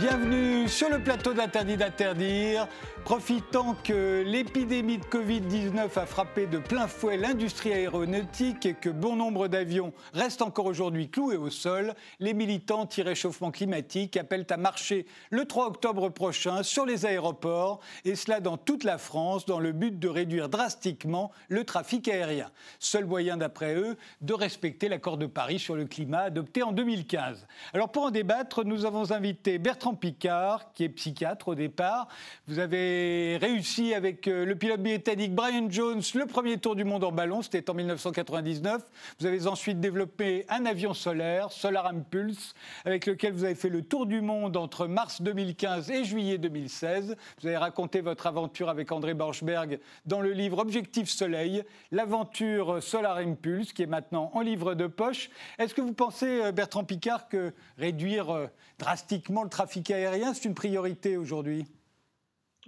Bienvenue sur le plateau d'Interdit d'interdire. Profitant que l'épidémie de Covid-19 a frappé de plein fouet l'industrie aéronautique et que bon nombre d'avions restent encore aujourd'hui cloués au sol, les militants anti-réchauffement climatique appellent à marcher le 3 octobre prochain sur les aéroports, et cela dans toute la France, dans le but de réduire drastiquement le trafic aérien. Seul moyen, d'après eux, de respecter l'accord de Paris sur le climat adopté en 2015. Alors pour en débattre, nous avons invité Bertrand Picard, qui est psychiatre au départ. Vous avez réussi avec euh, le pilote britannique Brian Jones le premier tour du monde en ballon, c'était en 1999. Vous avez ensuite développé un avion solaire, Solar Impulse, avec lequel vous avez fait le tour du monde entre mars 2015 et juillet 2016. Vous avez raconté votre aventure avec André Borchberg dans le livre Objectif Soleil, l'aventure Solar Impulse, qui est maintenant en livre de poche. Est-ce que vous pensez, euh, Bertrand Picard, que réduire euh, drastiquement le trafic aérien, c'est une priorité aujourd'hui?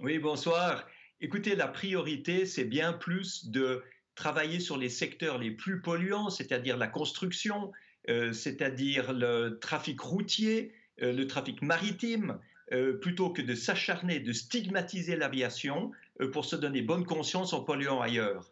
Oui, bonsoir. Écoutez, la priorité, c'est bien plus de travailler sur les secteurs les plus polluants, c'est-à-dire la construction, euh, c'est-à-dire le trafic routier, euh, le trafic maritime, euh, plutôt que de s'acharner, de stigmatiser l'aviation pour se donner bonne conscience en polluant ailleurs.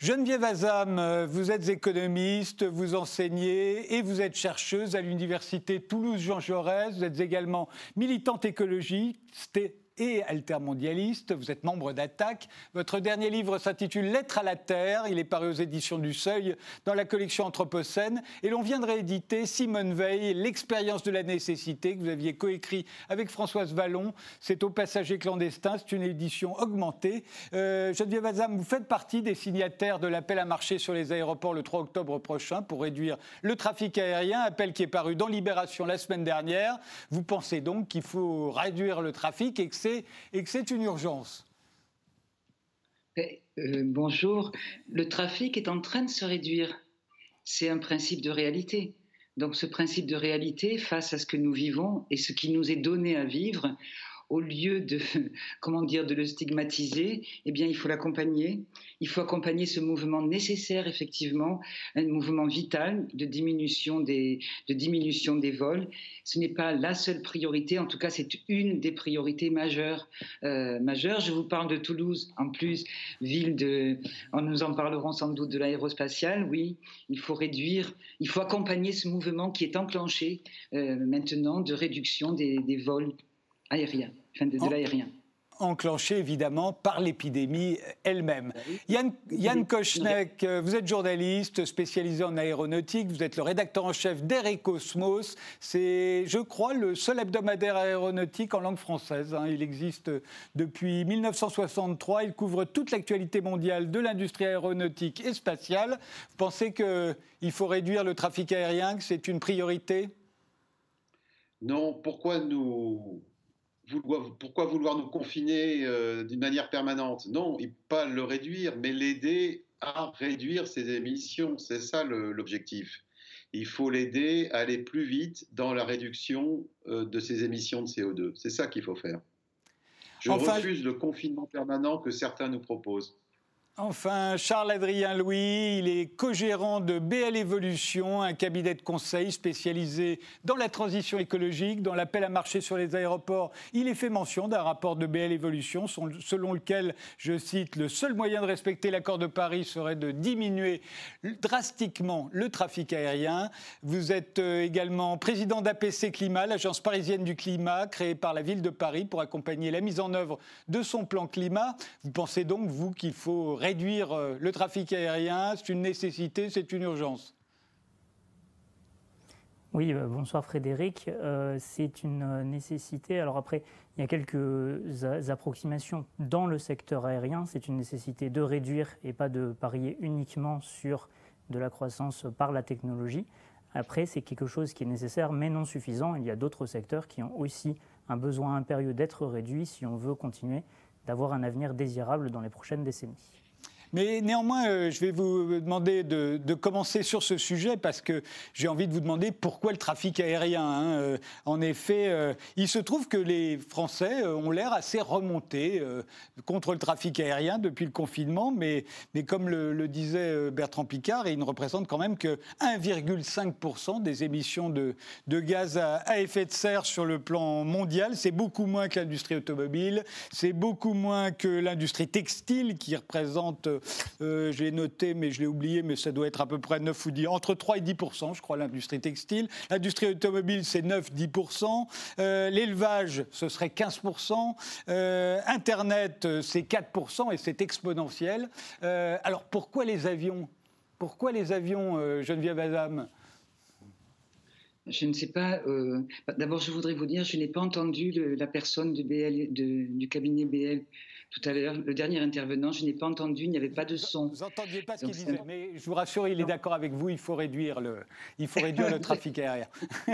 Geneviève Azam, vous êtes économiste, vous enseignez et vous êtes chercheuse à l'université Toulouse-Jean Jaurès. Vous êtes également militante écologiste et altermondialiste. Vous êtes membre d'Attaque. Votre dernier livre s'intitule Lettre à la Terre. Il est paru aux éditions du Seuil dans la collection Anthropocène. Et l'on vient de rééditer Simone Veil, L'expérience de la nécessité, que vous aviez coécrit avec Françoise Vallon. C'est au passager clandestin. C'est une édition augmentée. Euh, Geneviève Azam, vous faites partie des signataires de l'appel à marcher sur les aéroports le 3 octobre prochain pour réduire le trafic aérien. Appel qui est paru dans Libération la semaine dernière. Vous pensez donc qu'il faut réduire le trafic et que c'est une urgence. Eh, euh, bonjour. Le trafic est en train de se réduire. C'est un principe de réalité. Donc ce principe de réalité face à ce que nous vivons et ce qui nous est donné à vivre, au lieu de, comment dire, de le stigmatiser, eh bien, il faut l'accompagner. Il faut accompagner ce mouvement nécessaire, effectivement, un mouvement vital de diminution des, de diminution des vols. Ce n'est pas la seule priorité, en tout cas, c'est une des priorités majeures. Euh, majeures. Je vous parle de Toulouse, en plus, ville de, nous en parlerons sans doute de l'aérospatiale. Oui, il faut réduire, il faut accompagner ce mouvement qui est enclenché euh, maintenant de réduction des, des vols aériens de, l'aérien enclenché évidemment par l'épidémie elle-même. Bah Yann, Yann Kochnek, euh, vous êtes journaliste spécialisé en aéronautique, vous êtes le rédacteur en chef d'Air et Cosmos. C'est, je crois, le seul hebdomadaire aéronautique en langue française. Hein. Il existe depuis 1963, il couvre toute l'actualité mondiale de l'industrie aéronautique et spatiale. Vous pensez qu'il faut réduire le trafic aérien, que c'est une priorité? Non, pourquoi nous pourquoi vouloir nous confiner euh, d'une manière permanente? Non, pas le réduire, mais l'aider à réduire ses émissions. C'est ça l'objectif. Il faut l'aider à aller plus vite dans la réduction euh, de ses émissions de CO2. C'est ça qu'il faut faire. Je refuse le confinement permanent que certains nous proposent. Enfin, Charles-Adrien Louis, il est co-gérant de BL Evolution, un cabinet de conseil spécialisé dans la transition écologique, dans l'appel à marcher sur les aéroports. Il est fait mention d'un rapport de BL Evolution selon lequel, je cite, le seul moyen de respecter l'accord de Paris serait de diminuer drastiquement le trafic aérien. Vous êtes euh, également président d'APC Climat, l'agence parisienne du climat créée par la ville de Paris pour accompagner la mise en œuvre de son plan climat. Vous pensez donc, vous, qu'il faut réduire euh, le trafic aérien, c'est une nécessité, c'est une urgence. Oui, euh, bonsoir Frédéric. Euh, c'est une nécessité. Alors après, il y a quelques approximations dans le secteur aérien. C'est une nécessité de réduire et pas de parier uniquement sur de la croissance par la technologie. Après, c'est quelque chose qui est nécessaire mais non suffisant. Il y a d'autres secteurs qui ont aussi un besoin impérieux d'être réduits si on veut continuer d'avoir un avenir désirable dans les prochaines décennies. Mais néanmoins, euh, je vais vous demander de, commencer sur ce sujet parce que j'ai envie de vous demander pourquoi le trafic aérien. Hein. Euh, en effet, euh, il se trouve que les Français ont l'air assez remontés contre le trafic aérien depuis le confinement, mais, mais comme le, disait Bertrand Picard, il ne représente quand même que 1,5% des émissions de, gaz à effet de serre sur le plan mondial. C'est beaucoup moins que l'industrie automobile, c'est beaucoup moins que l'industrie textile qui représente, euh, j'ai noté mais je l'ai oublié, mais ça doit être à peu près 9 ou 10, entre 3 et 10 je crois, l'industrie textile. L'industrie automobile, c'est 9-10 euh, L'élevage, ce serait 15 euh, Internet, c'est 4% et c'est exponentiel. alors pourquoi les avions? Pourquoi les avions, Geneviève Adam je ne sais pas. D'abord, je voudrais vous dire, je n'ai pas entendu la personne de BL, du cabinet BL tout à l'heure, le dernier intervenant, je n'ai pas entendu, il n'y avait pas de son. Vous n'entendiez pas ce qu'il disait, mais je vous rassure, il est d'accord avec vous, il faut réduire le, il faut réduire le trafic aérien.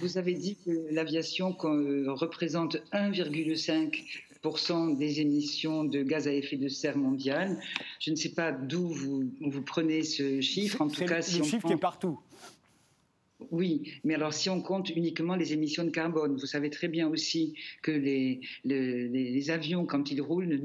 vous avez dit que l'aviation euh, représente 1,5 des émissions de gaz à effet de serre mondial. Je ne sais pas d'où vous, vous, prenez ce chiffre. En tout cas, si le chiffre qui est partout. Oui, mais alors si on compte uniquement les émissions de carbone, vous savez très bien aussi que les, avions, quand ils roulent,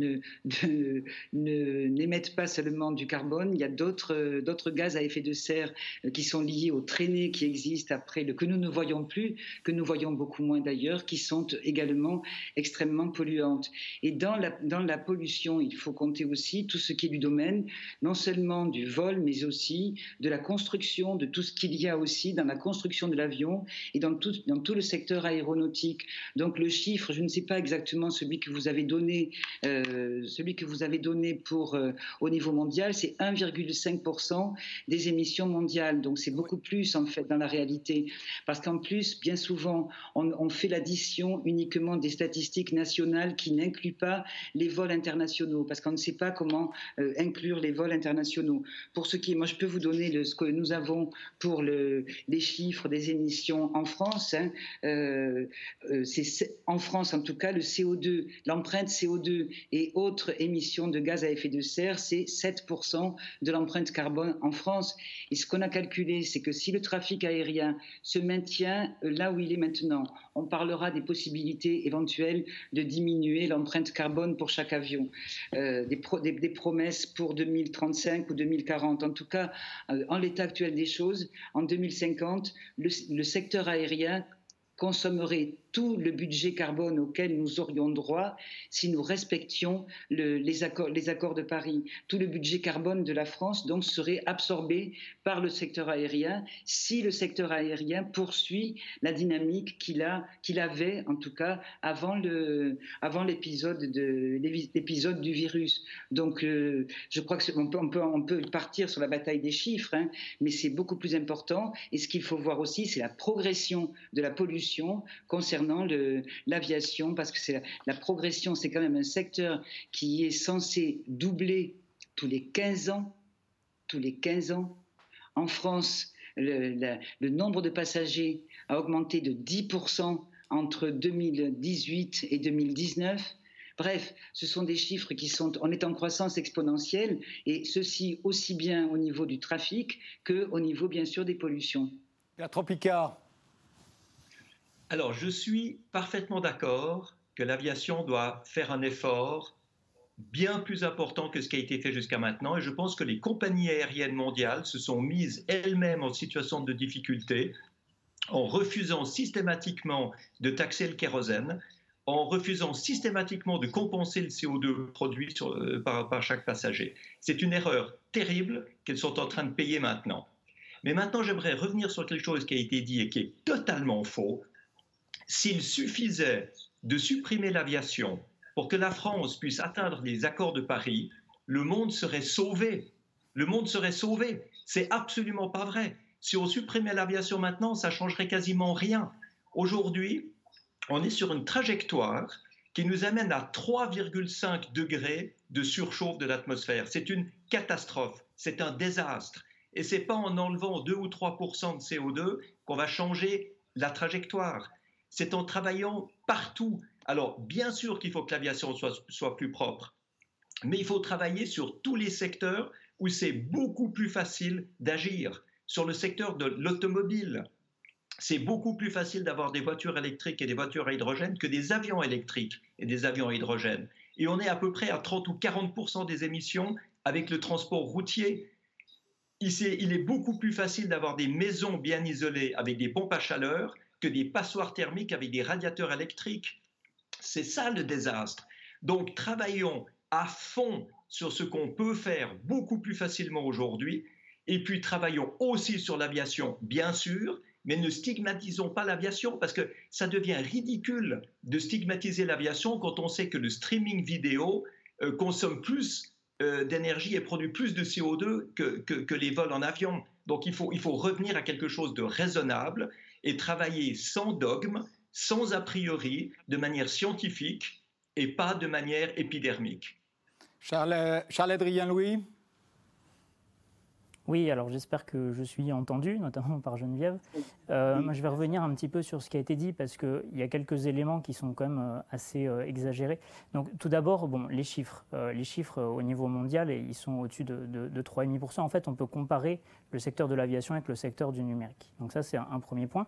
n'émettent pas seulement du carbone, il y a d'autres, gaz à effet de serre euh, qui sont liés aux traînées qui existent après, que nous ne voyons plus, que nous voyons beaucoup moins d'ailleurs, qui sont également extrêmement polluantes. Et dans la, dans la pollution, il faut compter aussi tout ce qui est du domaine, non seulement du vol, mais aussi de la construction, de tout ce qu'il y a aussi dans la construction de l'avion et dans tout, dans tout le secteur aéronautique. Donc le chiffre, je ne sais pas exactement celui que vous avez donné, euh, celui que vous avez donné pour euh, au niveau mondial, c'est 1,5% des émissions mondiales. Donc c'est beaucoup plus en fait dans la réalité, parce qu'en plus, bien souvent, on, fait l'addition uniquement des statistiques nationales qui n'incluent pas les vols internationaux, parce qu'on ne sait pas comment euh, inclure les vols internationaux. Pour ce qui est, moi, je peux vous donner ce que nous avons pour le, les chiffres des émissions en France. Hein, euh, euh, c'est en France en tout cas le CO2, l'empreinte CO2 et autres émissions de gaz à effet de serre, c'est 7% de l'empreinte carbone en France. Et ce qu'on a calculé, c'est que si le trafic aérien se maintient euh, là où il est maintenant, on parlera des possibilités éventuelles de diminuer l'empreinte carbone pour chaque avion, des, promesses pour 2035 ou 2040. En tout cas, en l'état actuel des choses, en 2050, le, secteur aérien consommerait tout le budget carbone auquel nous aurions droit si nous respections les, accords, de Paris. Tout le budget carbone de la France donc serait absorbé par le secteur aérien si le secteur aérien poursuit la dynamique qu'il a qu'il avait en tout cas avant l'épisode de l'épisode du virus. Donc euh, je crois que on peut partir sur la bataille des chiffres, hein, mais c'est beaucoup plus important. Et ce qu'il faut voir aussi, c'est la progression de la pollution concernant l'aviation, parce que c'est la, progression, c'est quand même un secteur qui est censé doubler tous les 15 ans. Tous les 15 ans. En France, le, nombre de passagers a augmenté de 10% entre 2018 et 2019. Bref, ce sont des chiffres qui sont, on est en croissance exponentielle, et ceci aussi bien au niveau du trafic que au niveau, bien sûr, des pollutions. Bertrand Picard, alors, je suis parfaitement d'accord que l'aviation doit faire un effort bien plus important que ce qui a été fait jusqu'à maintenant. Et je pense que les compagnies aériennes mondiales se sont mises elles-mêmes en situation de difficulté en refusant systématiquement de taxer le kérosène, en refusant systématiquement de compenser le CO2 produit euh, par, par chaque passager. C'est une erreur terrible qu'elles sont en train de payer maintenant. Mais maintenant, j'aimerais revenir sur quelque chose qui a été dit et qui est totalement faux s'il suffisait de supprimer l'aviation pour que la France puisse atteindre les accords de Paris, le monde serait sauvé. Le monde serait sauvé. C'est absolument pas vrai. Si on supprimait l'aviation maintenant, ça changerait quasiment rien. Aujourd'hui, on est sur une trajectoire qui nous amène à 3,5 degrés de surchauffe de l'atmosphère. C'est une catastrophe, c'est un désastre. Et c'est pas en enlevant 2 ou 3% de CO2 qu'on va changer la trajectoire c'est en travaillant partout. Alors, bien sûr qu'il faut que l'aviation soit, plus propre. mais il faut travailler sur tous les secteurs où c'est beaucoup plus facile d'agir. Sur le secteur de l'automobile, c'est beaucoup plus facile d'avoir des voitures électriques et des voitures à hydrogène que des avions électriques et des avions à hydrogène. Et on est à peu près à 30 ou 40 des émissions avec le transport routier. Il est beaucoup plus facile d'avoir des maisons bien isolées avec des pompes à chaleur que des passoires thermiques avec des radiateurs électriques. C'est ça le désastre. Donc travaillons à fond sur ce qu'on peut faire beaucoup plus facilement aujourd'hui, et puis travaillons aussi sur l'aviation, bien sûr, mais ne stigmatisons pas l'aviation, parce que ça devient ridicule de stigmatiser l'aviation quand on sait que le streaming vidéo euh, consomme plus euh, d'énergie et produit plus de CO2 que, que, les vols en avion. Donc il faut, il faut revenir à quelque chose de raisonnable et travailler sans dogme, sans a priori, de manière scientifique et pas de manière épidermique. Charles, Charles Adrien Louis oui, alors j'espère que je suis entendu, notamment par Geneviève. Euh, moi, je vais revenir un petit peu sur ce qui a été dit parce qu'il y a quelques éléments qui sont quand même euh, assez euh, exagérés. Donc, tout d'abord, bon, les chiffres. les chiffres au niveau mondial, ils sont au-dessus de, de, 3,5%. En fait, on peut comparer le secteur de l'aviation avec le secteur du numérique. Donc, ça, c'est un, premier point.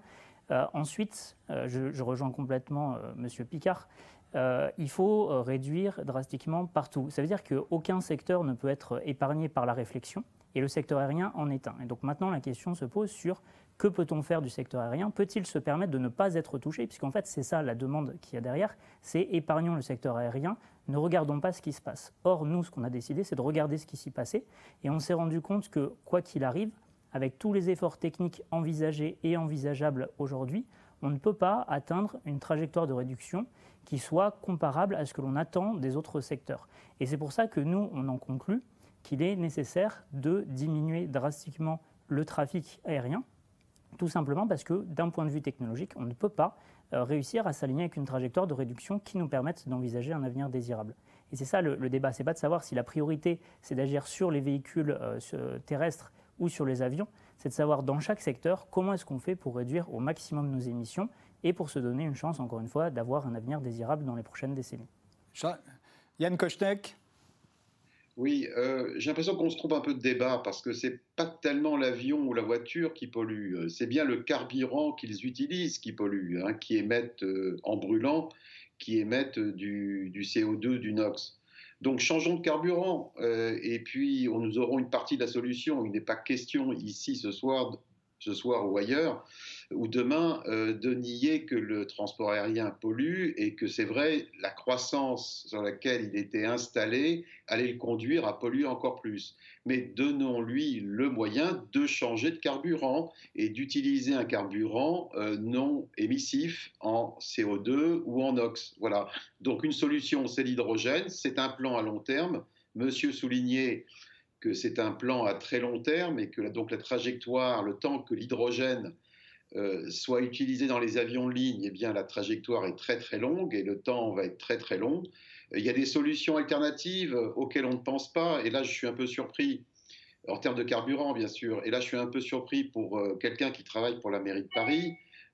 ensuite, je, je, rejoins complètement Monsieur Picard. il faut réduire drastiquement partout. Ça veut dire qu'aucun secteur ne peut être épargné par la réflexion et le secteur aérien en est un. Et donc maintenant, la question se pose sur que peut-on faire du secteur aérien? Peut-il se permettre de ne pas être touché? Puisqu'en fait, c'est ça la demande qu'il y a derrière, c'est épargnons le secteur aérien, ne regardons pas ce qui se passe. Or, nous, ce qu'on a décidé, c'est de regarder ce qui s'y passait, et on s'est rendu compte que, quoi qu'il arrive, avec tous les efforts techniques envisagés et envisageables aujourd'hui, on ne peut pas atteindre une trajectoire de réduction qui soit comparable à ce que l'on attend des autres secteurs. Et c'est pour ça que nous, on en conclut qu'il est nécessaire de diminuer drastiquement le trafic aérien, tout simplement parce que d'un point de vue technologique, on ne peut pas euh, réussir à s'aligner avec une trajectoire de réduction qui nous permette d'envisager un avenir désirable. Et c'est ça le, le débat, c'est pas de savoir si la priorité c'est d'agir sur les véhicules euh, terrestres ou sur les avions, c'est de savoir dans chaque secteur comment est-ce qu'on fait pour réduire au maximum nos émissions et pour se donner une chance, encore une fois, d'avoir un avenir désirable dans les prochaines décennies. Yann Kochnek oui, euh, j'ai l'impression qu'on se trompe un peu de débat parce que c'est pas tellement l'avion ou la voiture qui pollue, euh, c'est bien le carburant qu'ils utilisent qui pollue, hein, qui émettent euh, en brûlant, qui émettent du, CO2, du NOx. Donc changeons de carburant et puis on, nous aurons une partie de la solution. Il n'est pas question ici ce soir, ce soir ou ailleurs ou demain euh, de nier que le transport aérien pollue et que c'est vrai, la croissance sur laquelle il était installé allait le conduire à polluer encore plus. Mais donnons-lui le moyen de changer de carburant et d'utiliser un carburant euh, non émissif en CO2 ou en NOx. Voilà. Donc une solution, c'est l'hydrogène, c'est un plan à long terme. Monsieur soulignait que c'est un plan à très long terme et que donc la trajectoire, le temps que l'hydrogène euh, soit utilisé dans les avions de ligne, eh bien la trajectoire est très très longue et le temps va être très très long. Il y a des solutions alternatives auxquelles on ne pense pas, et là je suis un peu surpris, en termes de carburant bien sûr, et là je suis un peu surpris pour euh, quelqu'un qui travaille pour la mairie de Paris,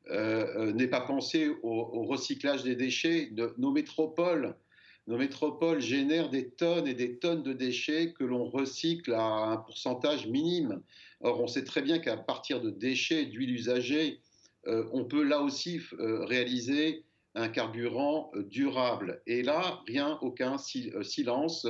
euh, n'ait pas pensé au, recyclage des déchets. De, nos métropoles, nos métropoles génèrent des tonnes et des tonnes de déchets que l'on recycle à un pourcentage minime. Or, on sait très bien qu'à partir de déchets, d'huile usagée, euh, on peut là aussi euh, réaliser un carburant euh, durable. Et là, rien, aucun silence,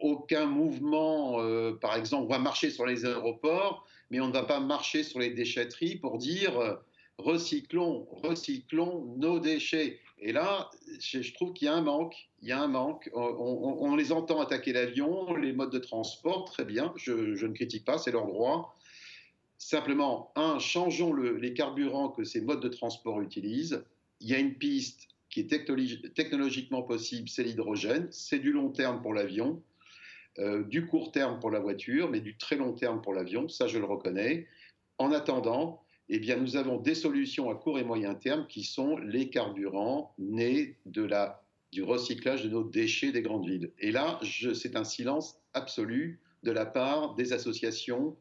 aucun mouvement. par exemple, on va marcher sur les aéroports, mais on ne va pas marcher sur les déchetteries pour dire recyclons, recyclons nos déchets. Et là, je trouve qu'il y a un manque. Il y a un manque. On, les entend attaquer l'avion, les modes de transport, très bien. Je, ne critique pas, c'est leur droit. Simplement, un, changeons les carburants que ces modes de transport utilisent. Il y a une piste qui est technologiquement possible, c'est l'hydrogène. C'est du long terme pour l'avion, euh, du court terme pour la voiture, mais du très long terme pour l'avion. Ça, je le reconnais. En attendant, eh bien, nous avons des solutions à court et moyen terme qui sont les carburants nés de la, du recyclage de nos déchets des grandes villes. Et là, c'est un silence absolu de la part des associations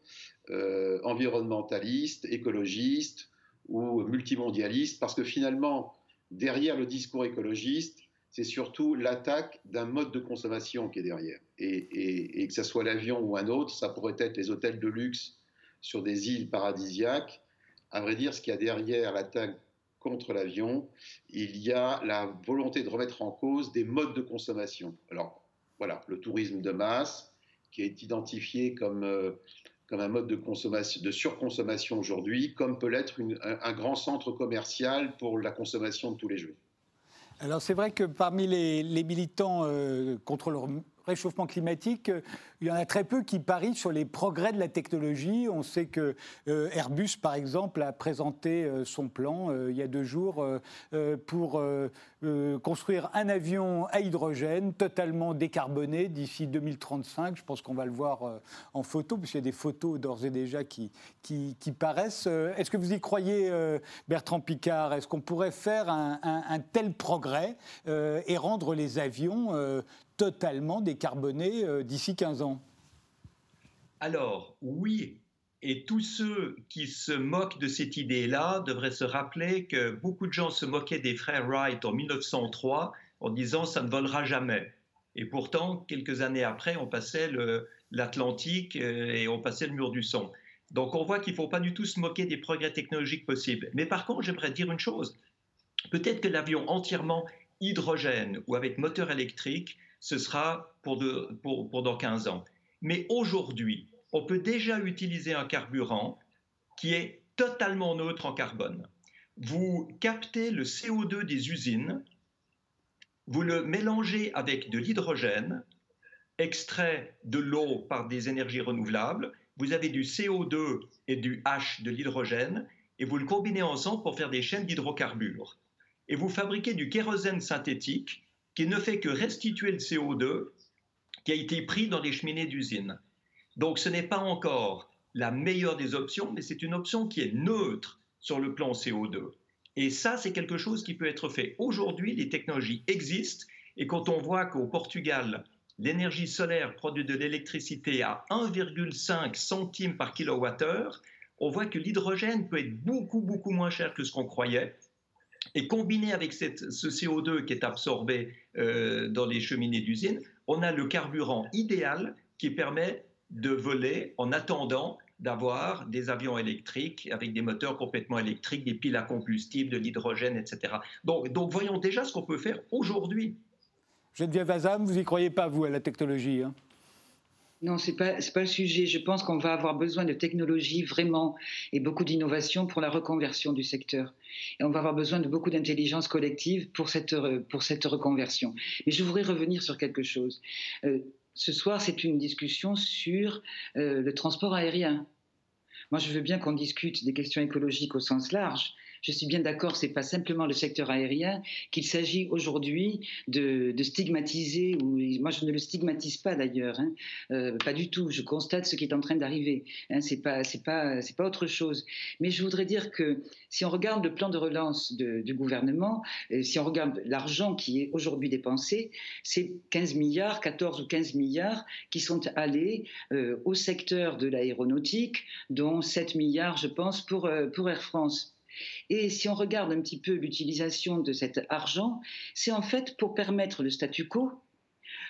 euh, environnementalistes, écologistes ou multimondialistes, parce que finalement, derrière le discours écologiste, c'est surtout l'attaque d'un mode de consommation qui est derrière. Et, que ce soit l'avion ou un autre, ça pourrait être les hôtels de luxe sur des îles paradisiaques. À vrai dire, ce qu'il y a derrière l'attaque contre l'avion, il y a la volonté de remettre en cause des modes de consommation. Alors, voilà, le tourisme de masse, qui est identifié comme, euh, comme un mode de, consommation, de surconsommation aujourd'hui, comme peut l'être un, grand centre commercial pour la consommation de tous les jours. Alors c'est vrai que parmi les, militants euh, contre le réchauffement climatique, euh, il y en a très peu qui parient sur les progrès de la technologie. On sait que euh, Airbus, par exemple, a présenté euh, son plan il y a deux jours pour construire un avion à hydrogène totalement décarboné d'ici 2035. Je pense qu'on va le voir en photo, puisqu'il y a des photos d'ores et déjà qui, paraissent. Est-ce que vous y croyez, Bertrand Picard? Est-ce qu'on pourrait faire un, tel progrès et rendre les avions totalement décarboné euh, d'ici 15 ans? Alors, oui. Et tous ceux qui se moquent de cette idée-là devraient se rappeler que beaucoup de gens se moquaient des frères Wright en 1903 en disant ça ne volera jamais. Et pourtant, quelques années après, on passait l'Atlantique euh, et on passait le mur du son. Donc on voit qu'il ne faut pas du tout se moquer des progrès technologiques possibles. Mais par contre, j'aimerais dire une chose. Peut-être que l'avion entièrement hydrogène ou avec moteur électrique ce sera pour, dans 15 ans. Mais aujourd'hui, on peut déjà utiliser un carburant qui est totalement neutre en carbone. Vous captez le CO2 des usines, vous le mélangez avec de l'hydrogène, extrait de l'eau par des énergies renouvelables, vous avez du CO2 et du H de l'hydrogène, et vous le combinez ensemble pour faire des chaînes d'hydrocarbures. Et vous fabriquez du kérosène synthétique qui ne fait que restituer le CO2 qui a été pris dans les cheminées d'usine. Donc ce n'est pas encore la meilleure des options, mais c'est une option qui est neutre sur le plan CO2. Et ça, c'est quelque chose qui peut être fait. Aujourd'hui, les technologies existent, et quand on voit qu'au Portugal, l'énergie solaire produit de l'électricité à 1,5 centimes par kilowattheure, on voit que l'hydrogène peut être beaucoup, beaucoup moins cher que ce qu'on croyait. Et combiné avec ce CO2 qui est absorbé euh, dans les cheminées d'usine, on a le carburant idéal qui permet de voler en attendant d'avoir des avions électriques avec des moteurs complètement électriques, des piles à combustible, de l'hydrogène, etc. Donc, donc voyons déjà ce qu'on peut faire aujourd'hui. Geneviève Azam, vous n'y croyez pas, vous, à la technologie hein? Non, ce n'est pas, pas le sujet. Je pense qu'on va avoir besoin de technologie vraiment et beaucoup d'innovation pour la reconversion du secteur. Et on va avoir besoin de beaucoup d'intelligence collective pour cette, pour cette reconversion. Mais je voudrais revenir sur quelque chose. Euh, ce soir, c'est une discussion sur euh, le transport aérien. Moi, je veux bien qu'on discute des questions écologiques au sens large, je suis bien d'accord, c'est pas simplement le secteur aérien qu'il s'agit aujourd'hui de, stigmatiser, moi je ne le stigmatise pas d'ailleurs, hein. euh, pas du tout. Je constate ce qui est en train d'arriver. Hein, c'est pas, autre chose. Mais je voudrais dire que si on regarde le plan de relance du gouvernement, euh, si on regarde l'argent qui est aujourd'hui dépensé, c'est 15 milliards, 14 ou 15 milliards qui sont allés euh, au secteur de l'aéronautique, dont 7 milliards, je pense, pour Air France. Et si on regarde un petit peu l'utilisation de cet argent, c'est en fait pour permettre le statu quo,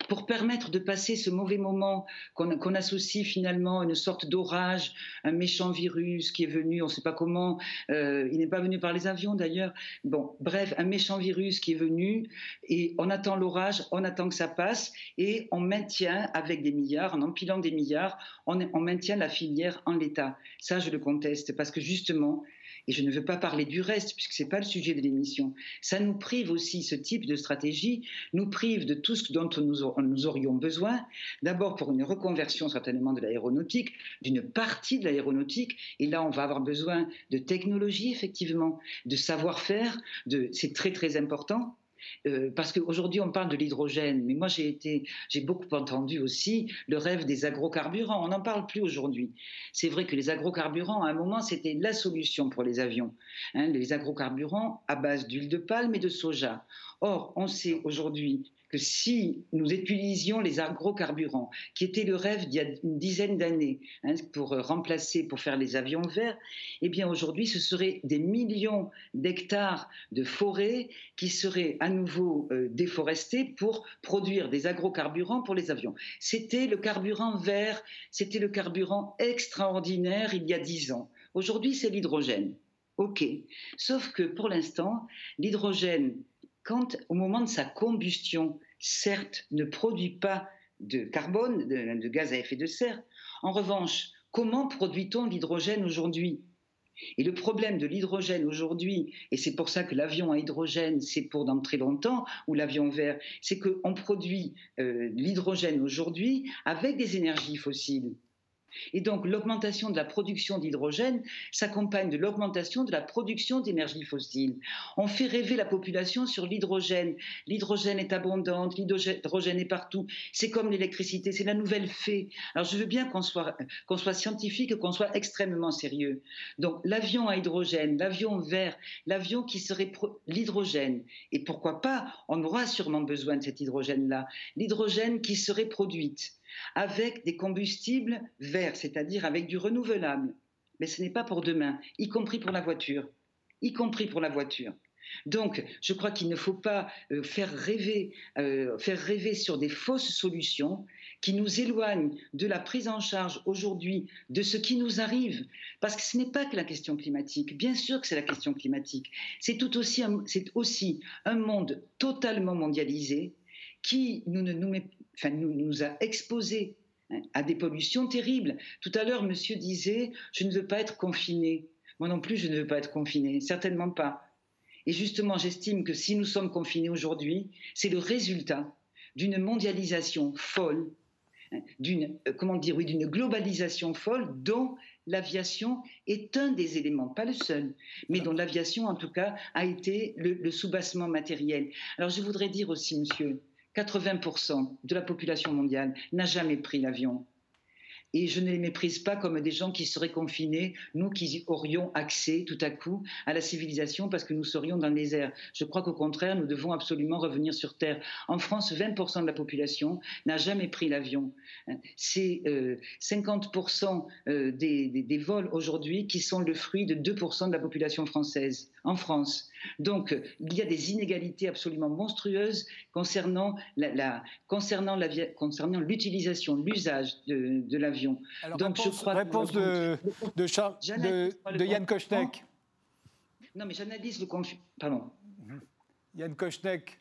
pour permettre de passer ce mauvais moment qu'on associe finalement à une sorte d'orage, un méchant virus qui est venu, on ne sait pas comment, euh, il n'est pas venu par les avions d'ailleurs. Bon, bref, un méchant virus qui est venu et on attend l'orage, on attend que ça passe et on maintient avec des milliards, en empilant des milliards, on, on maintient la filière en l'état. Ça, je le conteste parce que justement, et je ne veux pas parler du reste, puisque ce n'est pas le sujet de l'émission, ça nous prive aussi, ce type de stratégie, nous prive de tout ce dont nous, aurions besoin, d'abord pour une reconversion certainement de l'aéronautique, d'une partie de l'aéronautique, et là on va avoir besoin de technologie, effectivement, de savoir-faire, c'est très très important, euh, parce qu'aujourd'hui on parle de l'hydrogène, mais moi j'ai été, j'ai beaucoup entendu aussi le rêve des agrocarburants. On n'en parle plus aujourd'hui. C'est vrai que les agrocarburants, à un moment, c'était la solution pour les avions. Hein, les agrocarburants à base d'huile de palme et de soja. Or, on sait aujourd'hui si nous utilisions les agrocarburants, qui était le rêve d'il y a une dizaine d'années, hein, pour euh, remplacer, pour faire les avions verts, eh bien aujourd'hui, ce seraient des millions d'hectares de forêts qui seraient à nouveau euh, déforestés pour produire des agrocarburants pour les avions. C'était le carburant vert, c'était le carburant extraordinaire il y a dix ans. Aujourd'hui, c'est l'hydrogène. OK. Sauf que pour l'instant, l'hydrogène, quand au moment de sa combustion, certes, ne produit pas de carbone, de, gaz à effet de serre. En revanche, comment produit-on l'hydrogène aujourd'hui? Et le problème de l'hydrogène aujourd'hui, et c'est pour ça que l'avion à hydrogène, c'est pour dans très longtemps, ou l'avion vert, c'est qu'on produit euh, l'hydrogène aujourd'hui avec des énergies fossiles. Et donc l'augmentation de la production d'hydrogène s'accompagne de l'augmentation de la production d'énergie fossile. On fait rêver la population sur l'hydrogène. L'hydrogène est abondante, l'hydrogène est partout. C'est comme l'électricité, c'est la nouvelle fée. Alors je veux bien qu'on soit, qu'on soit scientifique, qu'on soit extrêmement sérieux. Donc l'avion à hydrogène, l'avion vert, l'avion qui serait l'hydrogène. Et pourquoi pas, on aura sûrement besoin de cet hydrogène-là. L'hydrogène qui serait produite avec des combustibles verts, c'est-à-dire avec du renouvelable. Mais ce n'est pas pour demain, y compris pour la voiture. Y compris pour la voiture. Donc, je crois qu'il ne faut pas euh, faire, rêver, euh, faire rêver sur des fausses solutions qui nous éloignent de la prise en charge aujourd'hui de ce qui nous arrive. Parce que ce n'est pas que la question climatique. Bien sûr que c'est la question climatique. C'est aussi c'est aussi un monde totalement mondialisé qui nous, a exposés hein, à des pollutions terribles. Tout à l'heure, monsieur disait, je ne veux pas être confiné. Moi non plus, je ne veux pas être confiné, certainement pas. Et justement, j'estime que si nous sommes confinés aujourd'hui, c'est le résultat d'une mondialisation folle, hein, d'une euh, comment dire oui, d'une globalisation folle dont l'aviation est un des éléments, pas le seul, mais dont l'aviation en tout cas a été le, le soubassement matériel. Alors je voudrais dire aussi, monsieur, 80% de la population mondiale n'a jamais pris l'avion et je ne les méprise pas comme des gens qui seraient confinés, nous qui aurions accès tout à coup à la civilisation parce que nous serions dans les airs. Je crois qu'au contraire, nous devons absolument revenir sur Terre. En France, 20% de la population n'a jamais pris l'avion. C'est 50% euh, euh, des, des, vols aujourd'hui qui sont le fruit de 2% de la population française en France. Donc, il y a des inégalités absolument monstrueuses concernant la, concernant l'utilisation, l'usage de, de l'avion donc, réponse, je crois réponse de, de, Charles, de, Yann Kochnek. Non, mais j'analyse le conflit. Pardon. Mhm. Yann Kochnek.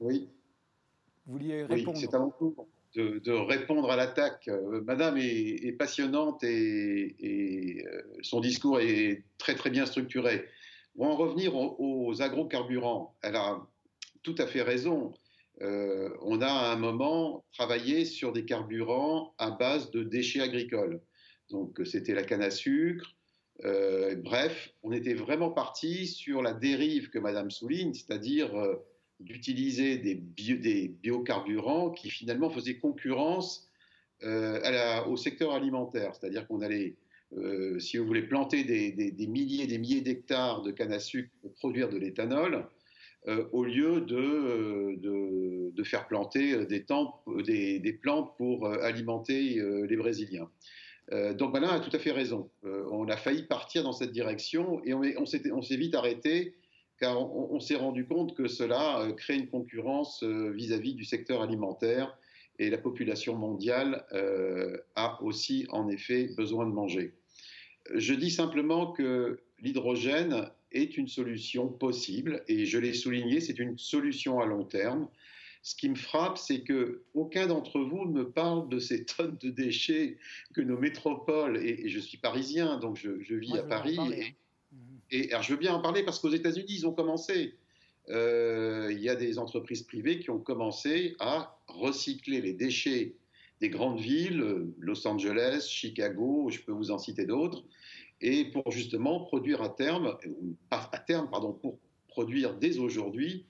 Oui. Vous vouliez répondre Oui, c'est à mon tour de, répondre à l'attaque. Euh, Madame est, passionnante et, euh, son discours est très très bien structuré. Pour en revenir aux, agrocarburants, elle a tout à fait raison. Euh, on a à un moment travaillé sur des carburants à base de déchets agricoles. Donc c'était la canne à sucre. Euh, bref, on était vraiment parti sur la dérive que Madame souligne, c'est-à-dire euh, d'utiliser des, biocarburants qui finalement faisaient concurrence au secteur alimentaire. C'est-à-dire qu'on allait, si vous voulez, planter des, milliers des milliers d'hectares de canne à sucre pour produire de l'éthanol. Euh, au lieu de, euh, faire planter euh, des, des, des plantes pour alimenter les Brésiliens. donc Malin a tout à fait raison. on a failli partir dans cette direction et on, s'est vite arrêté car on, s'est rendu compte que cela crée une concurrence vis-à-vis -vis du secteur alimentaire et la population mondiale a aussi en effet besoin de manger. Je dis simplement que l'hydrogène est une solution possible et je l'ai souligné, c'est une solution à long terme. Ce qui me frappe, c'est que aucun d'entre vous ne me parle de ces tonnes de déchets que nos métropoles, et, je suis parisien, donc je, vis à Paris, et, alors je veux bien en parler parce qu'aux États-Unis, ils ont commencé. Euh, il y a des entreprises privées qui ont commencé à recycler les déchets des grandes villes, Los Angeles, Chicago, je peux vous en citer d'autres, et pour justement produire à terme, pas à terme, pardon, pour produire dès aujourd'hui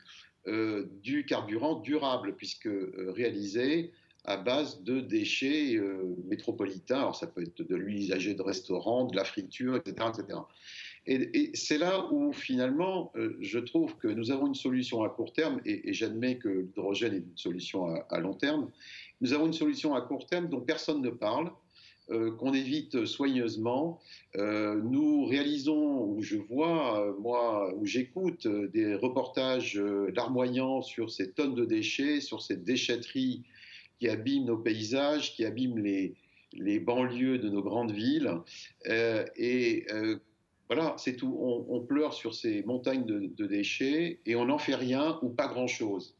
euh, du carburant durable, puisque euh, réalisé à base de déchets euh, métropolitains. Alors ça peut être de l'huile usagée de restaurant, de la friture, etc., etc. Et, c'est là où finalement, je trouve que nous avons une solution à court terme, et, j'admets que l'hydrogène est une solution à, long terme. Nous avons une solution à court terme dont personne ne parle, qu'on évite soigneusement. nous réalisons, ou je vois, moi, ou j'écoute des reportages larmoyants sur ces tonnes de déchets, sur cette déchetterie qui abîme nos paysages, qui abîme les, banlieues de nos grandes villes. Euh, et euh, voilà, c'est tout. On, pleure sur ces montagnes de, déchets et on n'en fait rien ou pas grand-chose.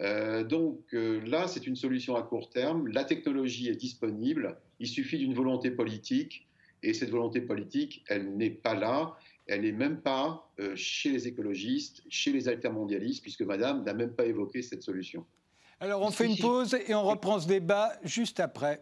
Euh, donc là, c'est une solution à court terme. La technologie est disponible. Il suffit d'une volonté politique. Et cette volonté politique, elle n'est pas là. Elle n'est même pas chez les écologistes, chez les altermondialistes, puisque Madame n'a même pas évoqué cette solution. Alors on fait une pause et on reprend ce débat juste après.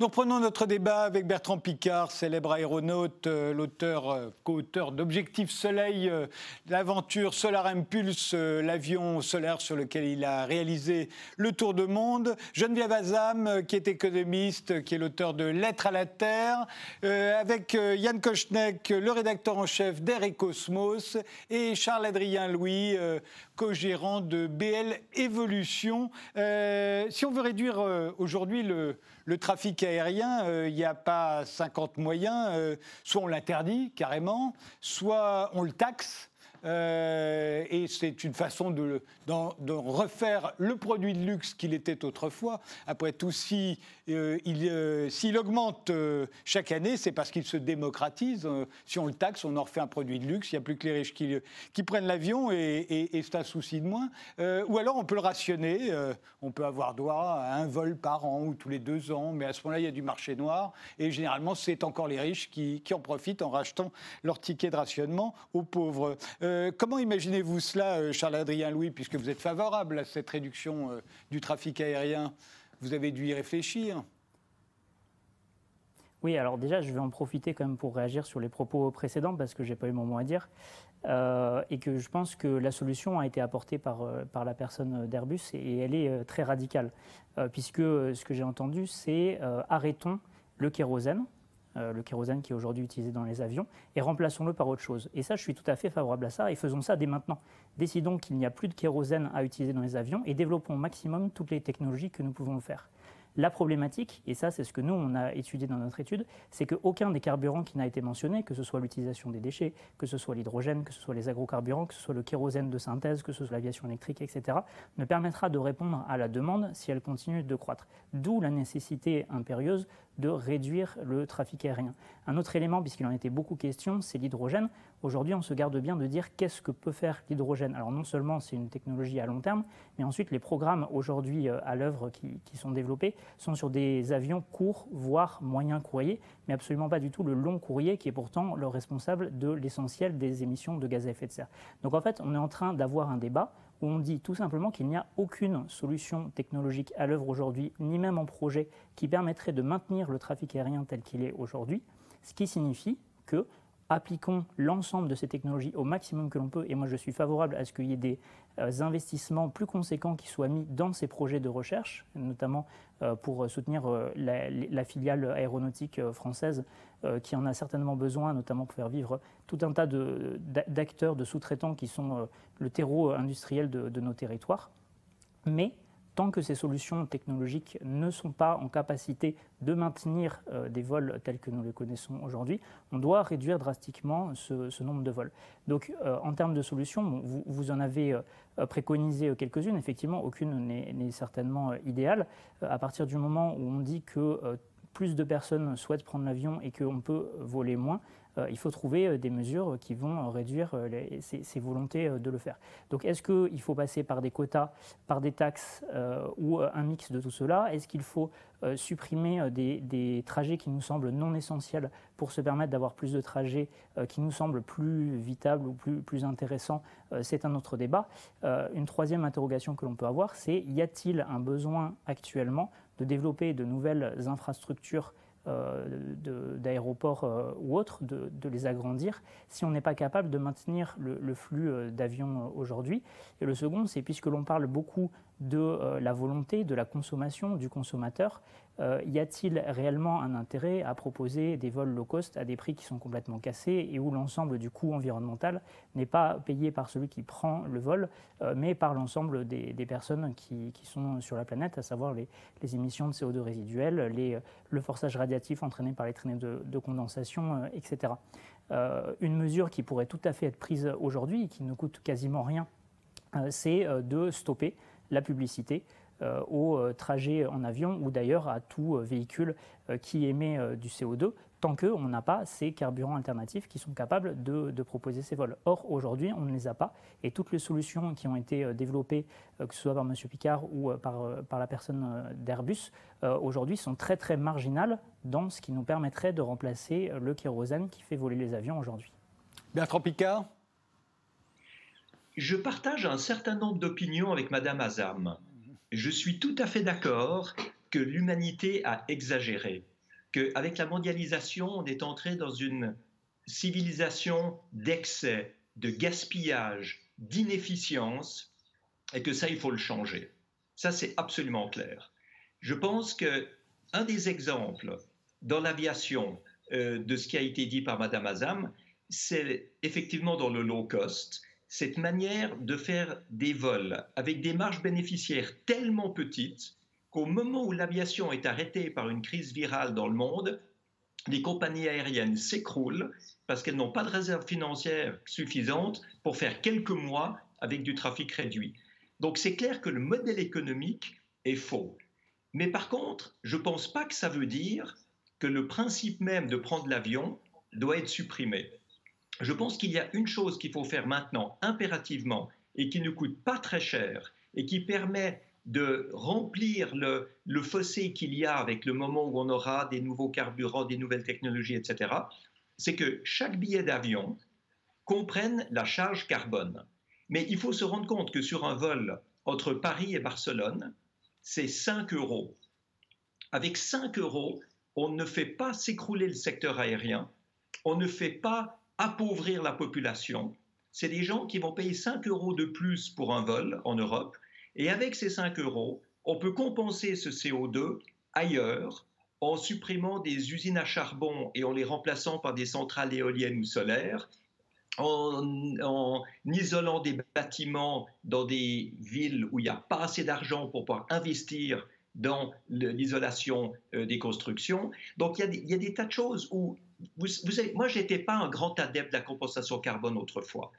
Nous reprenons notre débat avec Bertrand Picard, célèbre aéronaute, euh, l'auteur, euh, co-auteur d'Objectif Soleil, euh, l'aventure Solar Impulse, l'avion solaire sur lequel il a réalisé le tour de monde. Geneviève Azam, qui est économiste, qui est l'auteur de Lettres à la Terre, avec Yann Kochnek, le rédacteur en chef d'Air et Cosmos, et Charles-Adrien Louis, co-gérant de BL Evolution. si on veut réduire aujourd'hui le trafic aérien, euh, il n'y a pas 50 moyens. Euh, soit on l'interdit carrément, soit on le taxe. Euh, et c'est une façon de, refaire le produit de luxe qu'il était autrefois. Après tout, si, euh, euh, s'il augmente chaque année, c'est parce qu'il se démocratise. si on le taxe, on en refait un produit de luxe. Il n'y a plus que les riches qui, prennent l'avion et, c'est un souci de moins. ou alors on peut le rationner. on peut avoir droit à un vol par an ou tous les deux ans, mais à ce moment-là, il y a du marché noir. Et généralement, c'est encore les riches qui, qui en profitent en rachetant leur ticket de rationnement aux pauvres. Euh, comment imaginez-vous cela, euh, Charles-Adrien Louis, puisque vous êtes favorable à cette réduction euh, du trafic aérien? Vous avez dû y réfléchir oui, alors déjà, je vais en profiter quand même pour réagir sur les propos précédents parce que je n'ai pas eu mon mot à dire. et que je pense que la solution a été apportée par, par la personne d'Airbus et, elle est très radicale. puisque ce que j'ai entendu, c'est arrêtons le kérosène, euh, le kérosène qui est aujourd'hui utilisé dans les avions, et remplaçons-le par autre chose. Et ça, je suis tout à fait favorable à ça, et faisons ça dès maintenant. Décidons qu'il n'y a plus de kérosène à utiliser dans les avions, et développons au maximum toutes les technologies que nous pouvons le faire. La problématique, et ça c'est ce que nous on a étudié dans notre étude, c'est qu'aucun des carburants qui n'a été mentionné, que ce soit l'utilisation des déchets, que ce soit l'hydrogène, que ce soit les agrocarburants, que ce soit le kérosène de synthèse, que ce soit l'aviation électrique, etc., ne permettra de répondre à la demande si elle continue de croître. D'où la nécessité impérieuse de réduire le trafic aérien. Un autre élément, puisqu'il en était beaucoup question, c'est l'hydrogène. Aujourd'hui, on se garde bien de dire qu'est-ce que peut faire l'hydrogène. Alors non seulement c'est une technologie à long terme, mais ensuite les programmes aujourd'hui euh, à l'œuvre qui, sont développés sont sur des avions courts, voire moyens courriers, mais absolument pas du tout le long courrier qui est pourtant le responsable de l'essentiel des émissions de gaz à effet de serre. Donc en fait, on est en train d'avoir un débat où on dit tout simplement qu'il n'y a aucune solution technologique à l'œuvre aujourd'hui, ni même en projet, qui permettrait de maintenir le trafic aérien tel qu'il est aujourd'hui, ce qui signifie que appliquons l'ensemble de ces technologies au maximum que l'on peut. Et moi, je suis favorable à ce qu'il y ait des euh, investissements plus conséquents qui soient mis dans ces projets de recherche, notamment euh, pour soutenir euh, la, filiale aéronautique française qui en a certainement besoin, notamment pour faire vivre tout un tas d'acteurs, de, sous-traitants qui sont le terreau industriel de, de nos territoires. Mais tant que ces solutions technologiques ne sont pas en capacité de maintenir euh, des vols tels que nous les connaissons aujourd'hui, on doit réduire drastiquement ce, nombre de vols. Donc euh, en termes de solutions, vous, en avez euh, préconisé quelques-unes, effectivement, aucune n'est certainement idéale. à partir du moment où on dit que plus de personnes souhaitent prendre l'avion et qu'on peut voler moins, il faut trouver euh, des mesures qui vont euh, réduire ces, volontés de le faire. Donc est-ce qu'il faut passer par des quotas, par des taxes ou un mix de tout cela? Est-ce qu'il faut supprimer des, trajets qui nous semblent non essentiels pour se permettre d'avoir plus de trajets qui nous semblent plus vitables ou plus intéressants? C'est un autre débat. une troisième interrogation que l'on peut avoir, c'est y a-t-il un besoin actuellement de développer de nouvelles infrastructures d'aéroports ou autres, de, les agrandir, si on n'est pas capable de maintenir le flux d'avions aujourd'hui. Et le second, c'est puisque l'on parle beaucoup de euh, la volonté, de la consommation du consommateur, euh, y a-t-il réellement un intérêt à proposer des vols low cost à des prix qui sont complètement cassés et où l'ensemble du coût environnemental n'est pas payé par celui qui prend le vol, euh, mais par l'ensemble des, personnes qui, sont sur la planète, à savoir les, émissions de CO2 résiduelles, les, le forçage radiatif entraîné par les traînées de, de condensation, etc. une mesure qui pourrait tout à fait être prise aujourd'hui et qui ne coûte quasiment rien, c'est de stopper la publicité euh, au euh, trajet en avion ou d'ailleurs à tout euh, véhicule qui émet du CO2 tant qu'on n'a pas ces carburants alternatifs qui sont capables de, proposer ces vols. Or, aujourd'hui, on ne les a pas et toutes les solutions qui ont été développées, que ce soit par M. Picard ou par, par la personne d'Airbus, aujourd'hui sont très très marginales dans ce qui nous permettrait de remplacer le kérosène qui fait voler les avions aujourd'hui. Bertrand Picard? Je partage un certain nombre d'opinions avec Madame Azam. Je suis tout à fait d'accord que l'humanité a exagéré, qu'avec la mondialisation, on est entré dans une civilisation d'excès, de gaspillage, d'inefficience, et que ça, il faut le changer. Ça, c'est absolument clair. Je pense que un des exemples dans l'aviation euh, de ce qui a été dit par Madame Azam, c'est effectivement dans le low cost cette manière de faire des vols avec des marges bénéficiaires tellement petites qu'au moment où l'aviation est arrêtée par une crise virale dans le monde, les compagnies aériennes s'écroulent parce qu'elles n'ont pas de réserve financière suffisante pour faire quelques mois avec du trafic réduit. Donc c'est clair que le modèle économique est faux. Mais par contre, je ne pense pas que ça veut dire que le principe même de prendre l'avion doit être supprimé je pense qu'il y a une chose qu'il faut faire maintenant impérativement et qui ne coûte pas très cher et qui permet de remplir le, fossé qu'il y a avec le moment où on aura des nouveaux carburants, des nouvelles technologies, etc., c'est que chaque billet d'avion comprenne la charge carbone. Mais il faut se rendre compte que sur un vol entre Paris et Barcelone, c'est 5 euros. Avec 5 euros, on ne fait pas s'écrouler le secteur aérien, on ne fait pas appauvrir la population. C'est des gens qui vont payer 5 euros de plus pour un vol en Europe. Et avec ces 5 euros, on peut compenser ce CO2 ailleurs en supprimant des usines à charbon et en les remplaçant par des centrales éoliennes ou solaires, en, isolant des bâtiments dans des villes où il n'y a pas assez d'argent pour pouvoir investir dans l'isolation euh, des constructions. Donc il y, a des, tas de choses où, moi je n'étais pas un grand adepte de la compensation carbone autrefois,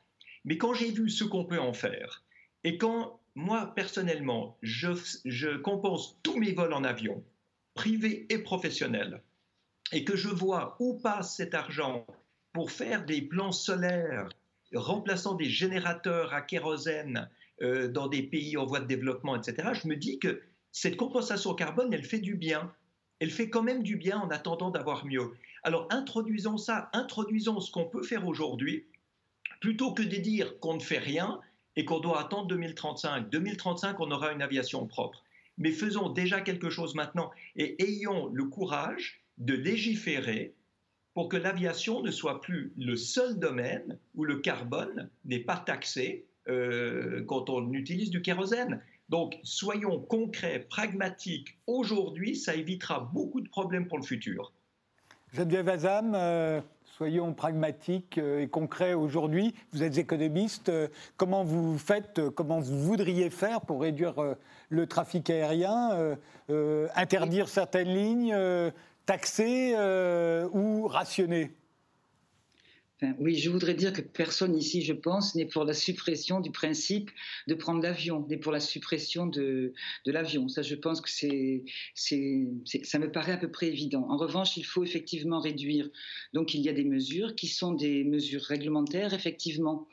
mais quand j'ai vu ce qu'on peut en faire, et quand moi personnellement je, je compense tous mes vols en avion, privés et professionnels, et que je vois où passe cet argent pour faire des plans solaires remplaçant des générateurs à kérosène euh, dans des pays en voie de développement, etc., je me dis que cette compensation carbone, elle fait du bien. Elle fait quand même du bien en attendant d'avoir mieux. Alors introduisons ça, introduisons ce qu'on peut faire aujourd'hui, plutôt que de dire qu'on ne fait rien et qu'on doit attendre 2035. 2035, on aura une aviation propre. Mais faisons déjà quelque chose maintenant et ayons le courage de légiférer pour que l'aviation ne soit plus le seul domaine où le carbone n'est pas taxé euh, quand on utilise du kérosène. Donc, soyons concrets, pragmatiques aujourd'hui, ça évitera beaucoup de problèmes pour le futur. Geneviève Azam, euh, soyons pragmatiques euh, et concrets aujourd'hui. Vous êtes économiste. Euh, comment vous faites, comment vous voudriez faire pour réduire le trafic aérien, interdire certaines lignes, taxer ou rationner? Oui, je voudrais dire que personne ici, je pense, n'est pour la suppression du principe de prendre l'avion, n'est pour la suppression de, de l'avion. Ça, je pense que c'est, ça me paraît à peu près évident. En revanche, il faut effectivement réduire. Donc, il y a des mesures qui sont des mesures réglementaires, effectivement.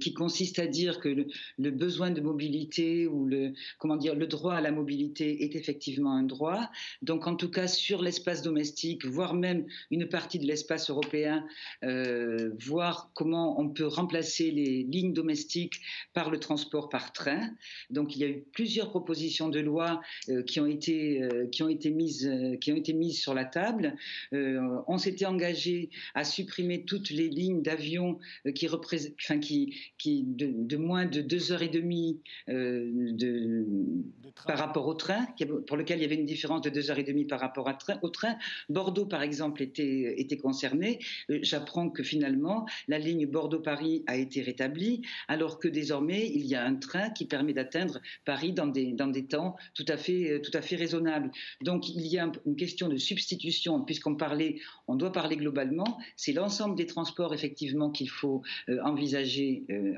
Qui consiste à dire que le, besoin de mobilité ou le, comment dire, le droit à la mobilité est effectivement un droit. Donc, en tout cas, sur l'espace domestique, voire même une partie de l'espace européen, voir comment on peut remplacer les lignes domestiques par le transport par train. Donc, il y a eu plusieurs propositions de loi qui ont été, qui ont été mises, qui ont été mises sur la table. on s'était engagé à supprimer toutes les lignes d'avion qui, enfin, qui, qui de, moins de deux heures et demie de, par rapport au train, pour lequel il y avait une différence de deux heures et demie par rapport à train, au train. Bordeaux, par exemple, était, était concerné. J'apprends que finalement, la ligne Bordeaux-Paris a été rétablie, alors que désormais, il y a un train qui permet d'atteindre Paris dans des, dans des temps tout à fait, tout à fait raisonnables. Donc, il y a une question de substitution, puisqu'on parlait, on doit parler globalement, c'est l'ensemble des transports effectivement qu'il faut euh,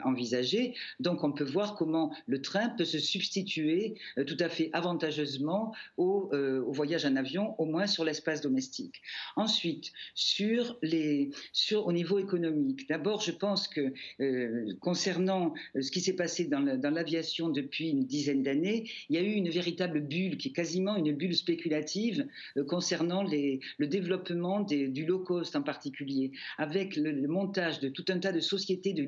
envisager, euh. Donc, on peut voir comment le train peut se substituer euh, tout à fait avantageusement au, au, voyage en avion, au moins sur l'espace domestique. Ensuite, sur les, sur, au niveau économique, d'abord, je pense que concernant ce qui s'est passé dans l'aviation depuis une dizaine d'années, il y a eu une véritable bulle qui est quasiment une bulle spéculative euh, concernant le développement du low cost en particulier, avec le, montage de tout un tas de sociétés de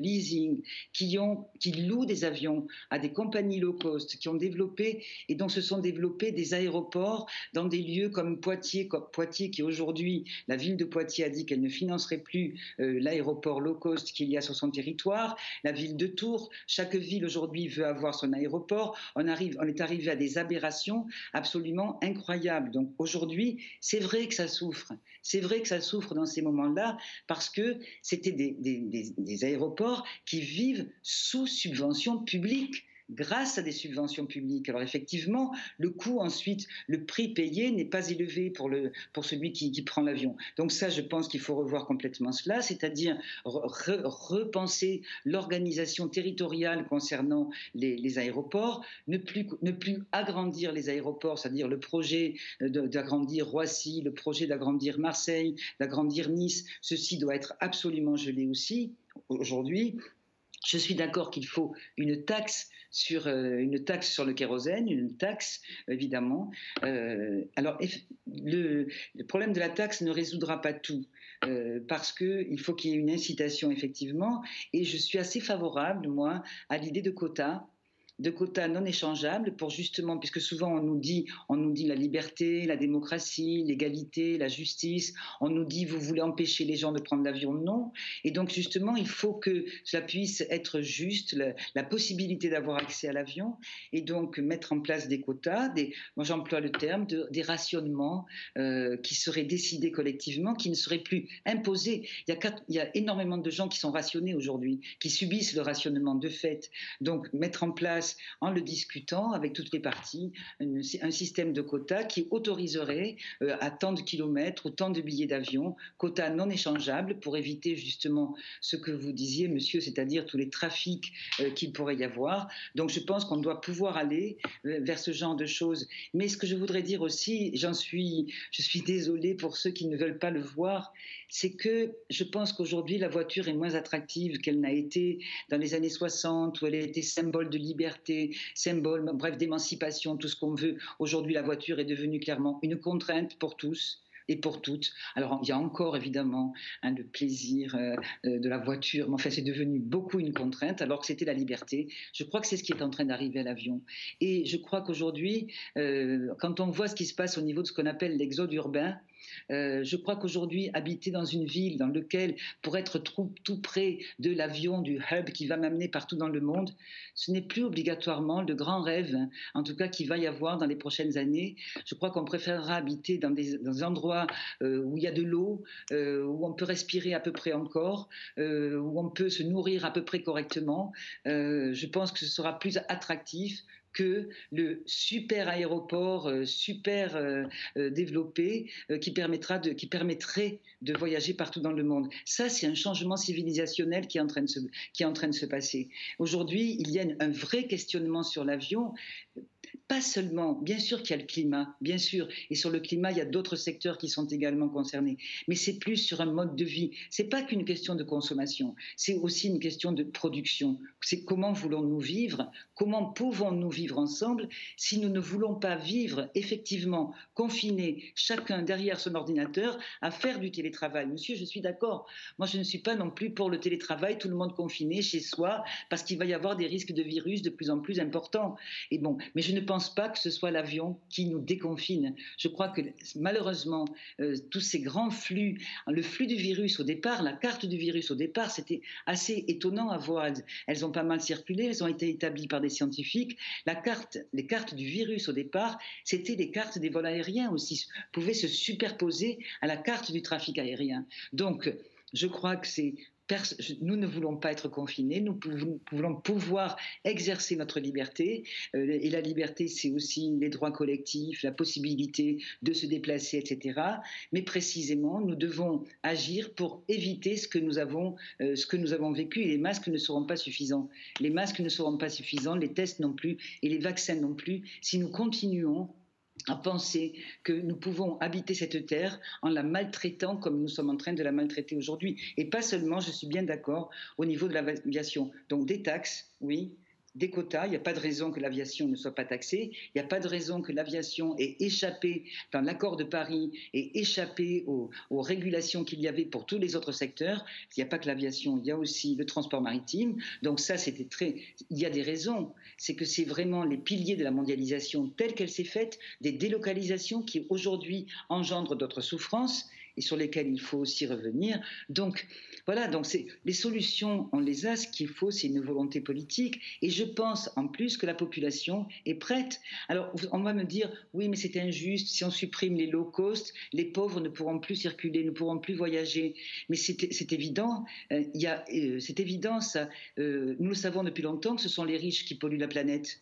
qui, louent des avions à des compagnies low cost, qui ont développé, et donc se sont développés des aéroports dans des lieux comme Poitiers, qui aujourd'hui, la ville de Poitiers a dit qu'elle ne financerait plus euh, l'aéroport low cost qu'il y a sur son territoire, la ville de Tours, chaque ville aujourd'hui veut avoir son aéroport, on, est arrivé à des aberrations absolument incroyables. Donc aujourd'hui, c'est vrai que ça souffre. C'est vrai que ça souffre dans ces moments-là parce que c'était des, aéroports qui vivent sous subvention publique grâce à des subventions publiques. Alors effectivement, le coût ensuite, le prix payé n'est pas élevé pour, le, pour celui qui, prend l'avion. Donc ça, je pense qu'il faut revoir complètement cela, c'est-à-dire repenser l'organisation territoriale concernant les, aéroports, ne plus, ne plus agrandir les aéroports, c'est-à-dire le projet d'agrandir Roissy, le projet d'agrandir Marseille, d'agrandir Nice, ceci doit être absolument gelé aussi aujourd'hui. Je suis d'accord qu'il faut une taxe sur euh, une taxe sur le kérosène, une taxe évidemment. Euh, alors le, problème de la taxe ne résoudra pas tout euh, parce que il faut qu'il y ait une incitation effectivement. Et je suis assez favorable moi à l'idée de quotas de quotas non échangeables pour justement, puisque souvent on nous dit, on nous dit la liberté, la démocratie, l'égalité, la justice, on nous dit vous voulez empêcher les gens de prendre l'avion, non. Et donc justement, il faut que cela puisse être juste, la, possibilité d'avoir accès à l'avion, et donc mettre en place des quotas, moi j'emploie le terme, de, des rationnements euh, qui seraient décidés collectivement, qui ne seraient plus imposés. Il y a, il y a énormément de gens qui sont rationnés aujourd'hui, qui subissent le rationnement de fait. Donc mettre en place en le discutant avec toutes les parties, un système de quotas qui autoriserait euh, à tant de kilomètres ou tant de billets d'avion, quotas non échangeables pour éviter justement ce que vous disiez, monsieur, c'est-à-dire tous les trafics euh, qu'il pourrait y avoir. Donc je pense qu'on doit pouvoir aller euh, vers ce genre de choses. Mais ce que je voudrais dire aussi, j'en suis, je suis désolée pour ceux qui ne veulent pas le voir, c'est que je pense qu'aujourd'hui la voiture est moins attractive qu'elle n'a été dans les années 60 où elle été symbole de liberté symbole, bref, d'émancipation, tout ce qu'on veut. Aujourd'hui, la voiture est devenue clairement une contrainte pour tous et pour toutes. Alors, il y a encore évidemment un le plaisir euh, euh, de la voiture, mais enfin, c'est devenu beaucoup une contrainte, alors que c'était la liberté. Je crois que c'est ce qui est en train d'arriver à l'avion. Et je crois qu'aujourd'hui, euh, quand on voit ce qui se passe au niveau de ce qu'on appelle l'exode urbain, euh, je crois qu'aujourd'hui, habiter dans une ville dans laquelle, pour être tout, près de l'avion, du hub qui va m'amener partout dans le monde, ce n'est plus obligatoirement le grand rêve, hein, en tout cas qu'il va y avoir dans les prochaines années. Je crois qu'on préférera habiter dans des, endroits euh, où il y a de l'eau, euh, où on peut respirer à peu près encore, où on peut se nourrir à peu près correctement. je pense que ce sera plus attractif que le super aéroport euh, super euh, euh, développé qui, permettra de, qui permettrait de voyager partout dans le monde. Ça, c'est un changement civilisationnel qui est en train de qui est en train de se passer. Aujourd'hui, il y a un vrai questionnement sur l'avion pas seulement, bien sûr qu'il y a le climat, bien sûr, et sur le climat, il y a d'autres secteurs qui sont également concernés, mais c'est plus sur un mode de vie. C'est pas qu'une question de consommation, c'est aussi une question de production. C'est comment voulons-nous vivre, comment pouvons-nous vivre ensemble si nous ne voulons pas vivre effectivement confinés, chacun derrière son ordinateur, à faire du télétravail. Monsieur, je suis d'accord. Moi, je ne suis pas non plus pour le télétravail, tout le monde confiné chez soi, parce qu'il va y avoir des risques de virus de plus en plus importants. Et bon, mais je ne pense pense pas que ce soit l'avion qui nous déconfine. Je crois que malheureusement, euh, tous ces grands flux, le flux du virus au départ, la carte du virus au départ, c'était assez étonnant à voir. Elles, ont pas mal circulé, elles ont été établies par des scientifiques. La carte, les cartes du virus au départ, c'était des cartes des vols aériens aussi, pouvaient se superposer à la carte du trafic aérien. Donc, je crois que c'est nous ne voulons pas être confinés, nous voulons pouvoir exercer notre liberté. Euh, et la liberté, c'est aussi les droits collectifs, la possibilité de se déplacer, etc. Mais précisément, nous devons agir pour éviter ce que nous avons, euh, ce que nous avons vécu. Et les masques ne seront pas suffisants. Les masques ne seront pas suffisants, les tests non plus, et les vaccins non plus, si nous continuons à penser que nous pouvons habiter cette terre en la maltraitant comme nous sommes en train de la maltraiter aujourd'hui. Et pas seulement, je suis bien d'accord, au niveau de l'aviation. Donc des taxes, oui, des quotas. Il n'y a pas de raison que l'aviation ne soit pas taxée. Il n'y a pas de raison que l'aviation ait échappé, dans l'accord de Paris, ait échappé aux, régulations qu'il y avait pour tous les autres secteurs. Il n'y a pas que l'aviation, il y a aussi le transport maritime. Donc ça, c'était très. Il y a des raisons. C'est que c'est vraiment les piliers de la mondialisation telle qu'elle s'est faite, des délocalisations qui aujourd'hui engendrent d'autres souffrances et sur lesquelles il faut aussi revenir. Donc voilà, donc les solutions, on les a. Ce qu'il faut, c'est une volonté politique. Et je pense en plus que la population est prête. Alors on va me dire, oui, mais c'est injuste. Si on supprime les low cost, les pauvres ne pourront plus circuler, ne pourront plus voyager. Mais c'est évident. Euh, euh, c'est évident ça. Euh, nous le savons depuis longtemps que ce sont les riches qui polluent la planète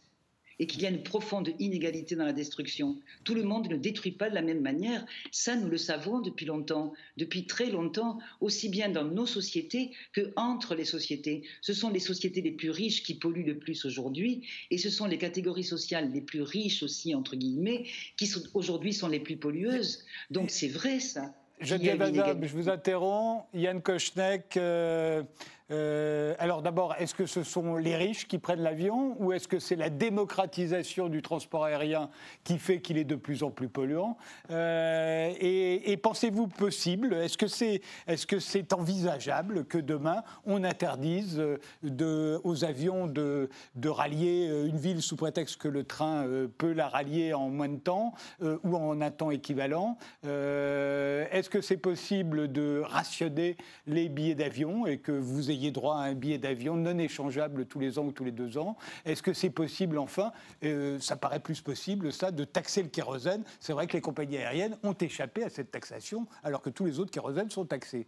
et qu'il y a une profonde inégalité dans la destruction. Tout le monde ne détruit pas de la même manière. Ça, nous le savons depuis longtemps, depuis très longtemps, aussi bien dans nos sociétés que entre les sociétés. Ce sont les sociétés les plus riches qui polluent le plus aujourd'hui, et ce sont les catégories sociales les plus riches aussi, entre guillemets, qui aujourd'hui sont les plus pollueuses. Donc c'est vrai ça. je vous interromps. Yann Kochnek, euh, euh, alors d'abord, est-ce que ce sont les riches qui prennent l'avion ou est-ce que c'est la démocratisation du transport aérien qui fait qu'il est de plus en plus polluant euh, Et, pensez-vous possible, est-ce que c'est est -ce c'est envisageable que demain on interdise euh, aux avions de, rallier une ville sous prétexte que le train peut la rallier en moins de temps ou en un temps équivalent Est-ce que c'est possible de rationner les billets d'avion et que vous ayez droit à un billet d'avion non échangeable tous les ans ou tous les deux ans. Est-ce que c'est possible, enfin, euh, ça paraît plus possible, ça, de taxer le kérosène? C'est vrai que les compagnies aériennes ont échappé à cette taxation, alors que tous les autres kérosènes sont taxés.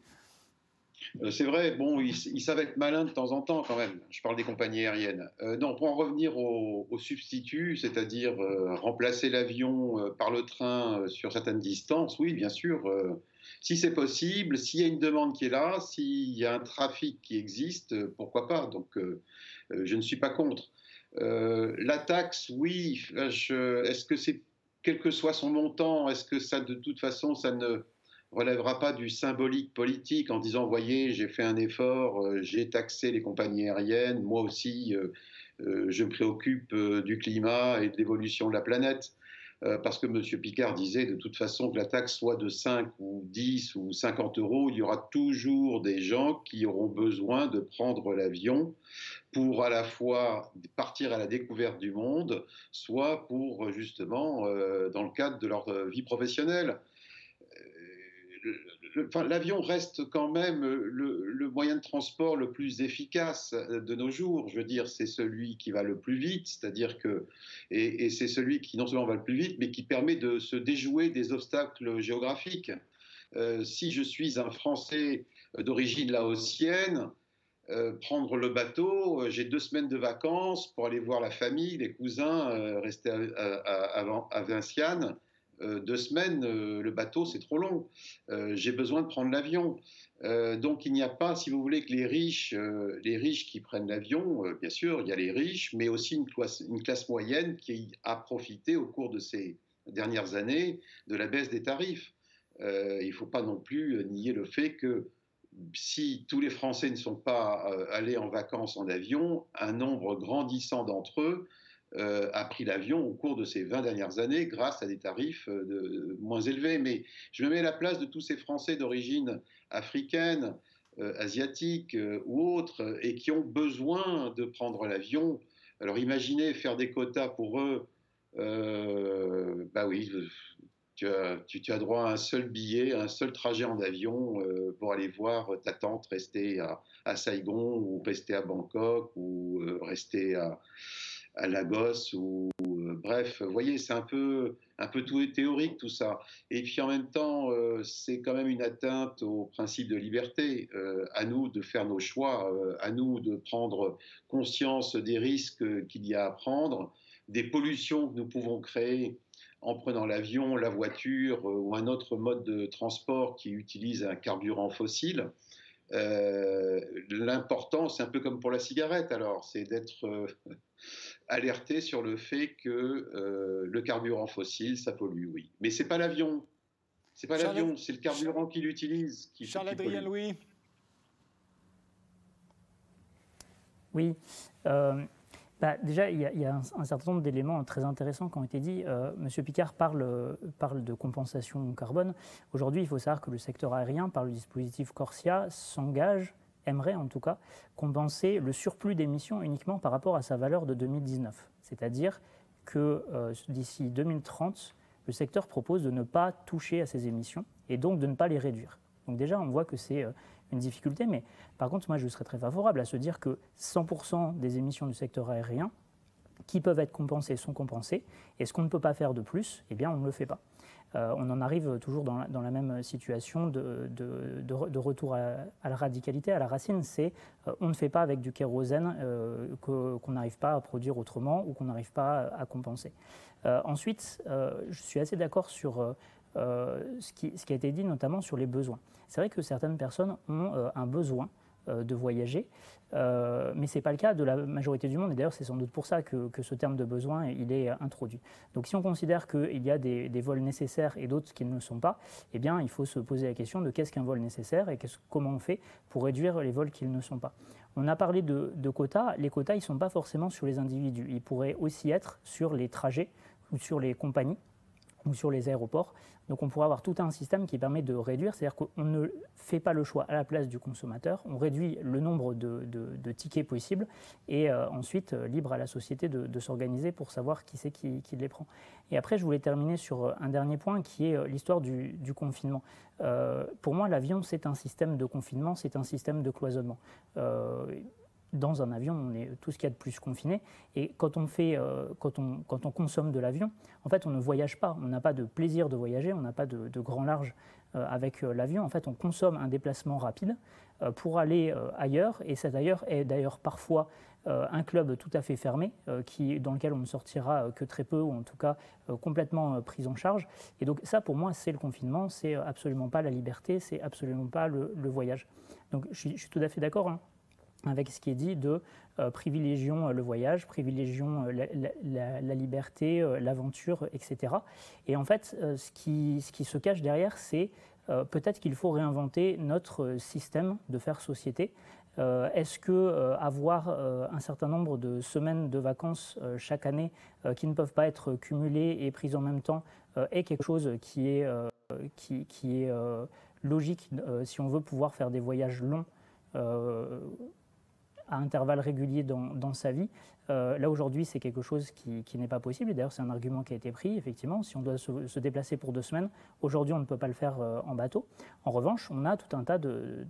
Euh, c'est vrai, bon, ils, savent être malins de temps en temps quand même. Je parle des compagnies aériennes. Euh, non, pour en revenir au, substitut, c'est-à-dire remplacer l'avion par le train sur certaines distances, oui, bien sûr, si c'est possible, s'il y a une demande qui est là, s'il y a un trafic qui existe, euh, pourquoi pas Donc, euh, euh, je ne suis pas contre. la taxe, oui. Est-ce que c'est, quel que soit son montant, est-ce que ça, de toute façon, ça ne relèvera pas du symbolique politique en disant, voyez, j'ai fait un effort, j'ai taxé les compagnies aériennes, moi aussi, je me préoccupe du climat et de l'évolution de la planète. Euh, parce que M. Picard disait de toute façon que la taxe soit de 5 ou 10 ou 50 euros, il y aura toujours des gens qui auront besoin de prendre l'avion pour à la fois partir à la découverte du monde, soit pour justement, euh, dans le cadre de leur vie professionnelle l'avion reste quand même le, moyen de transport le plus efficace de nos jours. Je veux dire, c'est celui qui va le plus vite, c'est-à-dire que, et, c'est celui qui non seulement va le plus vite, mais qui permet de se déjouer des obstacles géographiques. Euh, si je suis un Français d'origine laotienne, euh, prendre le bateau, euh, j'ai deux semaines de vacances pour aller voir la famille, les cousins, rester à, à, à, à Vinciane deux semaines, le bateau, c'est trop long. J'ai besoin de prendre l'avion. donc il n'y a pas, si vous voulez, que les riches, les riches qui prennent l'avion, bien sûr, il y a les riches, mais aussi une classe, moyenne qui a profité au cours de ces dernières années de la baisse des tarifs. il ne faut pas non plus nier le fait que si tous les Français ne sont pas euh, allés en vacances en avion, un nombre grandissant d'entre eux euh, a pris l'avion au cours de ces 20 dernières années grâce à des tarifs euh, moins élevés. Mais je me mets à la place de tous ces Français d'origine africaine, asiatique ou autre, et qui ont besoin de prendre l'avion. Alors imaginez faire des quotas pour eux. bah oui, tu as, droit à un seul billet, un seul trajet en avion euh, pour aller voir ta tante rester à, Saigon ou rester à Bangkok ou euh, rester à, Lagos ou euh, bref, vous voyez, c'est un peu un peu tout théorique tout ça. Et puis en même temps, c'est quand même une atteinte au principe de liberté. à nous de faire nos choix, à nous de prendre conscience des risques qu'il y a à prendre, des pollutions que nous pouvons créer en prenant l'avion, la voiture euh, ou un autre mode de transport qui utilise un carburant fossile. Euh, L'important, c'est un peu comme pour la cigarette, alors, c'est d'être euh, alerté sur le fait que euh, le carburant fossile, ça pollue, oui. Mais c'est pas l'avion. C'est pas l'avion, c'est le carburant qu'il utilise qui Charles-Adrien Louis. Oui. Bah, déjà, il y a, un, certain nombre d'éléments très intéressants qui ont été dits. Euh, Monsieur Picard parle, parle de compensation carbone. Aujourd'hui, il faut savoir que le secteur aérien, par le dispositif Corsia, s'engage, aimerait en tout cas, compenser le surplus d'émissions uniquement par rapport à sa valeur de 2019. C'est-à-dire que euh, d'ici 2030, le secteur propose de ne pas toucher à ces émissions et donc de ne pas les réduire. Donc déjà, on voit que c'est euh, une difficulté, mais par contre, moi, je serais très favorable à se dire que 100% des émissions du secteur aérien qui peuvent être compensées sont compensées, et ce qu'on ne peut pas faire de plus, eh bien, on ne le fait pas. Euh, on en arrive toujours dans la, même situation de, retour à, la radicalité, à la racine, c'est euh, on ne fait pas avec du kérosène euh, qu'on n'arrive pas à produire autrement ou qu'on n'arrive pas à, compenser. ensuite, je suis assez d'accord sur ce qui, ce, qui, a été dit notamment sur les besoins. C'est vrai que certaines personnes ont un besoin de voyager, euh, mais ce n'est pas le cas de la majorité du monde, et d'ailleurs c'est sans doute pour ça que, ce terme de besoin il est introduit. Donc si on considère qu'il y a des, vols nécessaires et d'autres qui ne le sont pas, eh bien il faut se poser la question de qu'est-ce qu'un vol nécessaire et comment on fait pour réduire les vols qui ne sont pas. On a parlé de, de quotas, les quotas ils ne sont pas forcément sur les individus, ils pourraient aussi être sur les trajets ou sur les compagnies ou sur les aéroports. Donc on pourrait avoir tout un système qui permet de réduire, c'est-à-dire qu'on ne fait pas le choix à la place du consommateur, on réduit le nombre de, tickets possibles et euh, ensuite euh, libre à la société de, s'organiser pour savoir qui c'est qui, les prend. Et après je voulais terminer sur euh, un dernier point qui est l'histoire du, confinement. pour moi l'avion c'est un système de confinement, c'est un système de cloisonnement dans un avion, on est tout ce qu'il y a de plus confiné. Et quand on, fait, euh, quand on, quand on consomme de l'avion, en fait, on ne voyage pas. On n'a pas de plaisir de voyager, on n'a pas de, grand large euh, avec euh, l'avion. En fait, on consomme un déplacement rapide pour aller ailleurs. Et cet ailleurs est d'ailleurs parfois un club tout à fait fermé, qui, dans lequel on ne sortira que très peu, ou en tout cas complètement pris en charge. Et donc ça, pour moi, c'est le confinement, c'est absolument pas la liberté, c'est absolument pas le, voyage. Donc je suis, tout à fait d'accord. Hein avec ce qui est dit de euh, privilégions euh, le voyage, privilégions euh, la, liberté, l'aventure, etc. Et en fait, ce, qui, se cache derrière, c'est peut-être qu'il faut réinventer notre système de faire société. Est-ce que avoir un certain nombre de semaines de vacances chaque année qui ne peuvent pas être cumulées et prises en même temps est quelque chose qui est, qui est logique si on veut pouvoir faire des voyages longs à intervalles réguliers dans, sa vie. Euh, là, aujourd'hui, c'est quelque chose qui, n'est pas possible. D'ailleurs, c'est un argument qui a été pris, effectivement. Si on doit se, déplacer pour deux semaines, aujourd'hui, on ne peut pas le faire euh, en bateau. En revanche, on a tout un tas de,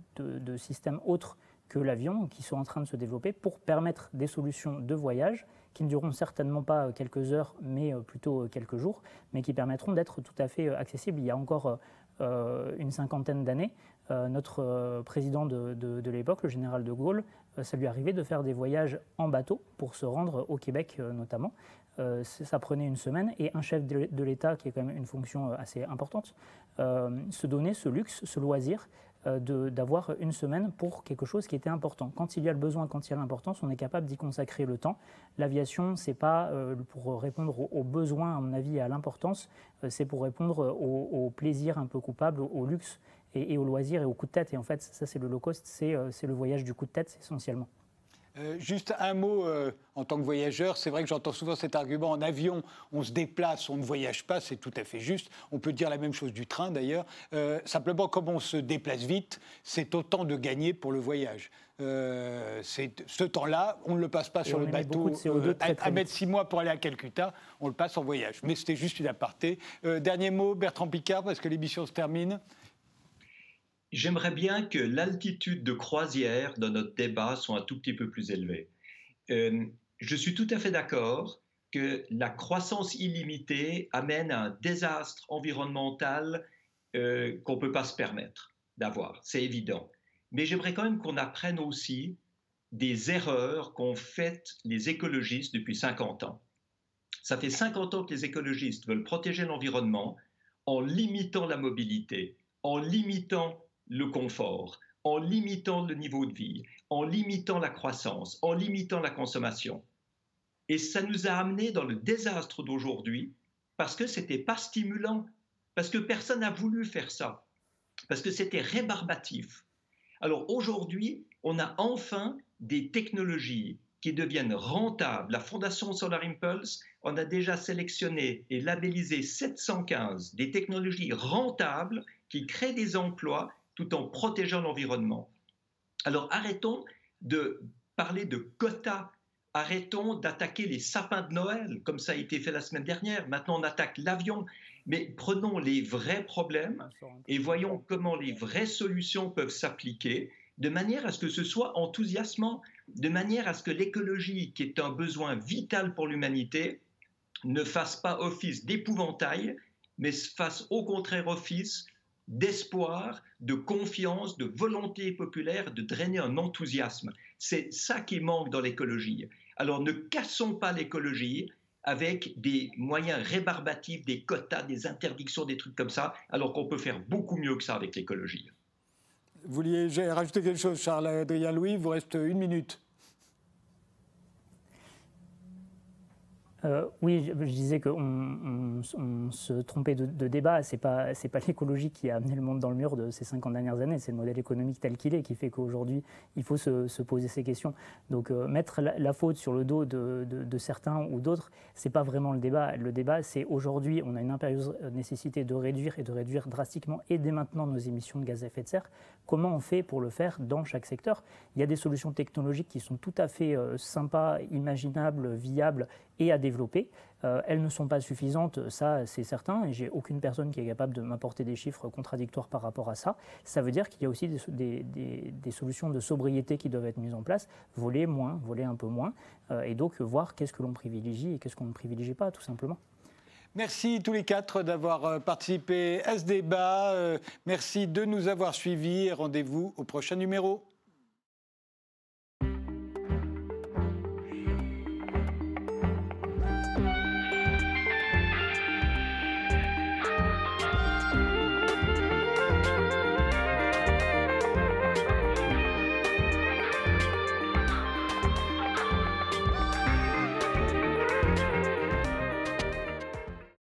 systèmes autres que l'avion qui sont en train de se développer pour permettre des solutions de voyage qui ne dureront certainement pas quelques heures, mais euh, plutôt quelques jours, mais qui permettront d'être tout à fait accessibles. Il y a encore une cinquantaine d'années, notre président de, de l'époque, le général de Gaulle, ça lui arrivait de faire des voyages en bateau pour se rendre au Québec notamment. ça prenait une semaine et un chef de l'État, qui est quand même une fonction assez importante, se donnait ce luxe, ce loisir euh, d'avoir une semaine pour quelque chose qui était important. Quand il y a le besoin, quand il y a l'importance, on est capable d'y consacrer le temps. L'aviation, c'est pas euh, pour répondre aux, besoins, à mon avis, à l'importance, euh, c'est pour répondre au, plaisir un peu coupable, au, luxe et, au loisir et au coup de tête. Et en fait, ça, c'est le low cost, c'est le voyage du coup de tête essentiellement. Euh, juste un mot euh, en tant que voyageur, c'est vrai que j'entends souvent cet argument en avion, on se déplace, on ne voyage pas, c'est tout à fait juste. On peut dire la même chose du train d'ailleurs. Euh, simplement, comme on se déplace vite, c'est autant de gagner pour le voyage. ce temps-là, on ne le passe pas sur le bateau. à, mettre six mois pour aller à Calcutta, on le passe en voyage. Mais c'était juste une aparté. dernier mot, Bertrand Picard, parce que l'émission se termine. J'aimerais bien que l'altitude de croisière dans notre débat soit un tout petit peu plus élevée. Euh, je suis tout à fait d'accord que la croissance illimitée amène à un désastre environnemental euh, qu'on ne peut pas se permettre d'avoir, c'est évident. Mais j'aimerais quand même qu'on apprenne aussi des erreurs qu'ont faites les écologistes depuis 50 ans. Ça fait 50 ans que les écologistes veulent protéger l'environnement en limitant la mobilité, en limitant le confort, en limitant le niveau de vie, en limitant la croissance, en limitant la consommation. Et ça nous a amenés dans le désastre d'aujourd'hui parce que c'était pas stimulant, parce que personne n'a voulu faire ça, parce que c'était rébarbatif. Alors aujourd'hui, on a enfin des technologies qui deviennent rentables. La Fondation Solar Impulse, on a déjà sélectionné et labellisé 715 des technologies rentables qui créent des emplois tout en protégeant l'environnement. Alors arrêtons de parler de quotas, arrêtons d'attaquer les sapins de Noël, comme ça a été fait la semaine dernière. Maintenant, on attaque l'avion. Mais prenons les vrais problèmes et voyons comment les vraies solutions peuvent s'appliquer de manière à ce que ce soit enthousiasmant, de manière à ce que l'écologie, qui est un besoin vital pour l'humanité, ne fasse pas office d'épouvantail, mais fasse au contraire office d'espoir, de confiance, de volonté populaire, de drainer un enthousiasme. C'est ça qui manque dans l'écologie. Alors ne cassons pas l'écologie avec des moyens rébarbatifs, des quotas, des interdictions, des trucs comme ça, alors qu'on peut faire beaucoup mieux que ça avec l'écologie. Vous vouliez rajouter quelque chose, Charles Adrien Louis? Vous reste une minute. Euh, oui, je, disais qu'on on, se trompait de, débat. Ce n'est pas, pas l'écologie qui a amené le monde dans le mur de ces 50 dernières années, c'est le modèle économique tel qu'il est qui fait qu'aujourd'hui, il faut se, poser ces questions. Donc euh, mettre la, faute sur le dos de, de certains ou d'autres, ce n'est pas vraiment le débat. Le débat, c'est aujourd'hui, on a une impérieuse nécessité de réduire et de réduire drastiquement et dès maintenant nos émissions de gaz à effet de serre. Comment on fait pour le faire dans chaque secteur? Il y a des solutions technologiques qui sont tout à fait euh, sympas, imaginables, viables et à développer. Euh, elles ne sont pas suffisantes, ça c'est certain, et j'ai aucune personne qui est capable de m'apporter des chiffres contradictoires par rapport à ça. Ça veut dire qu'il y a aussi des, solutions de sobriété qui doivent être mises en place, voler moins, voler un peu moins, euh, et donc voir qu'est-ce que l'on privilégie et qu'est-ce qu'on ne privilégie pas, tout simplement. Merci tous les quatre d'avoir euh, participé à ce débat. Merci de nous avoir suivis rendez-vous au prochain numéro.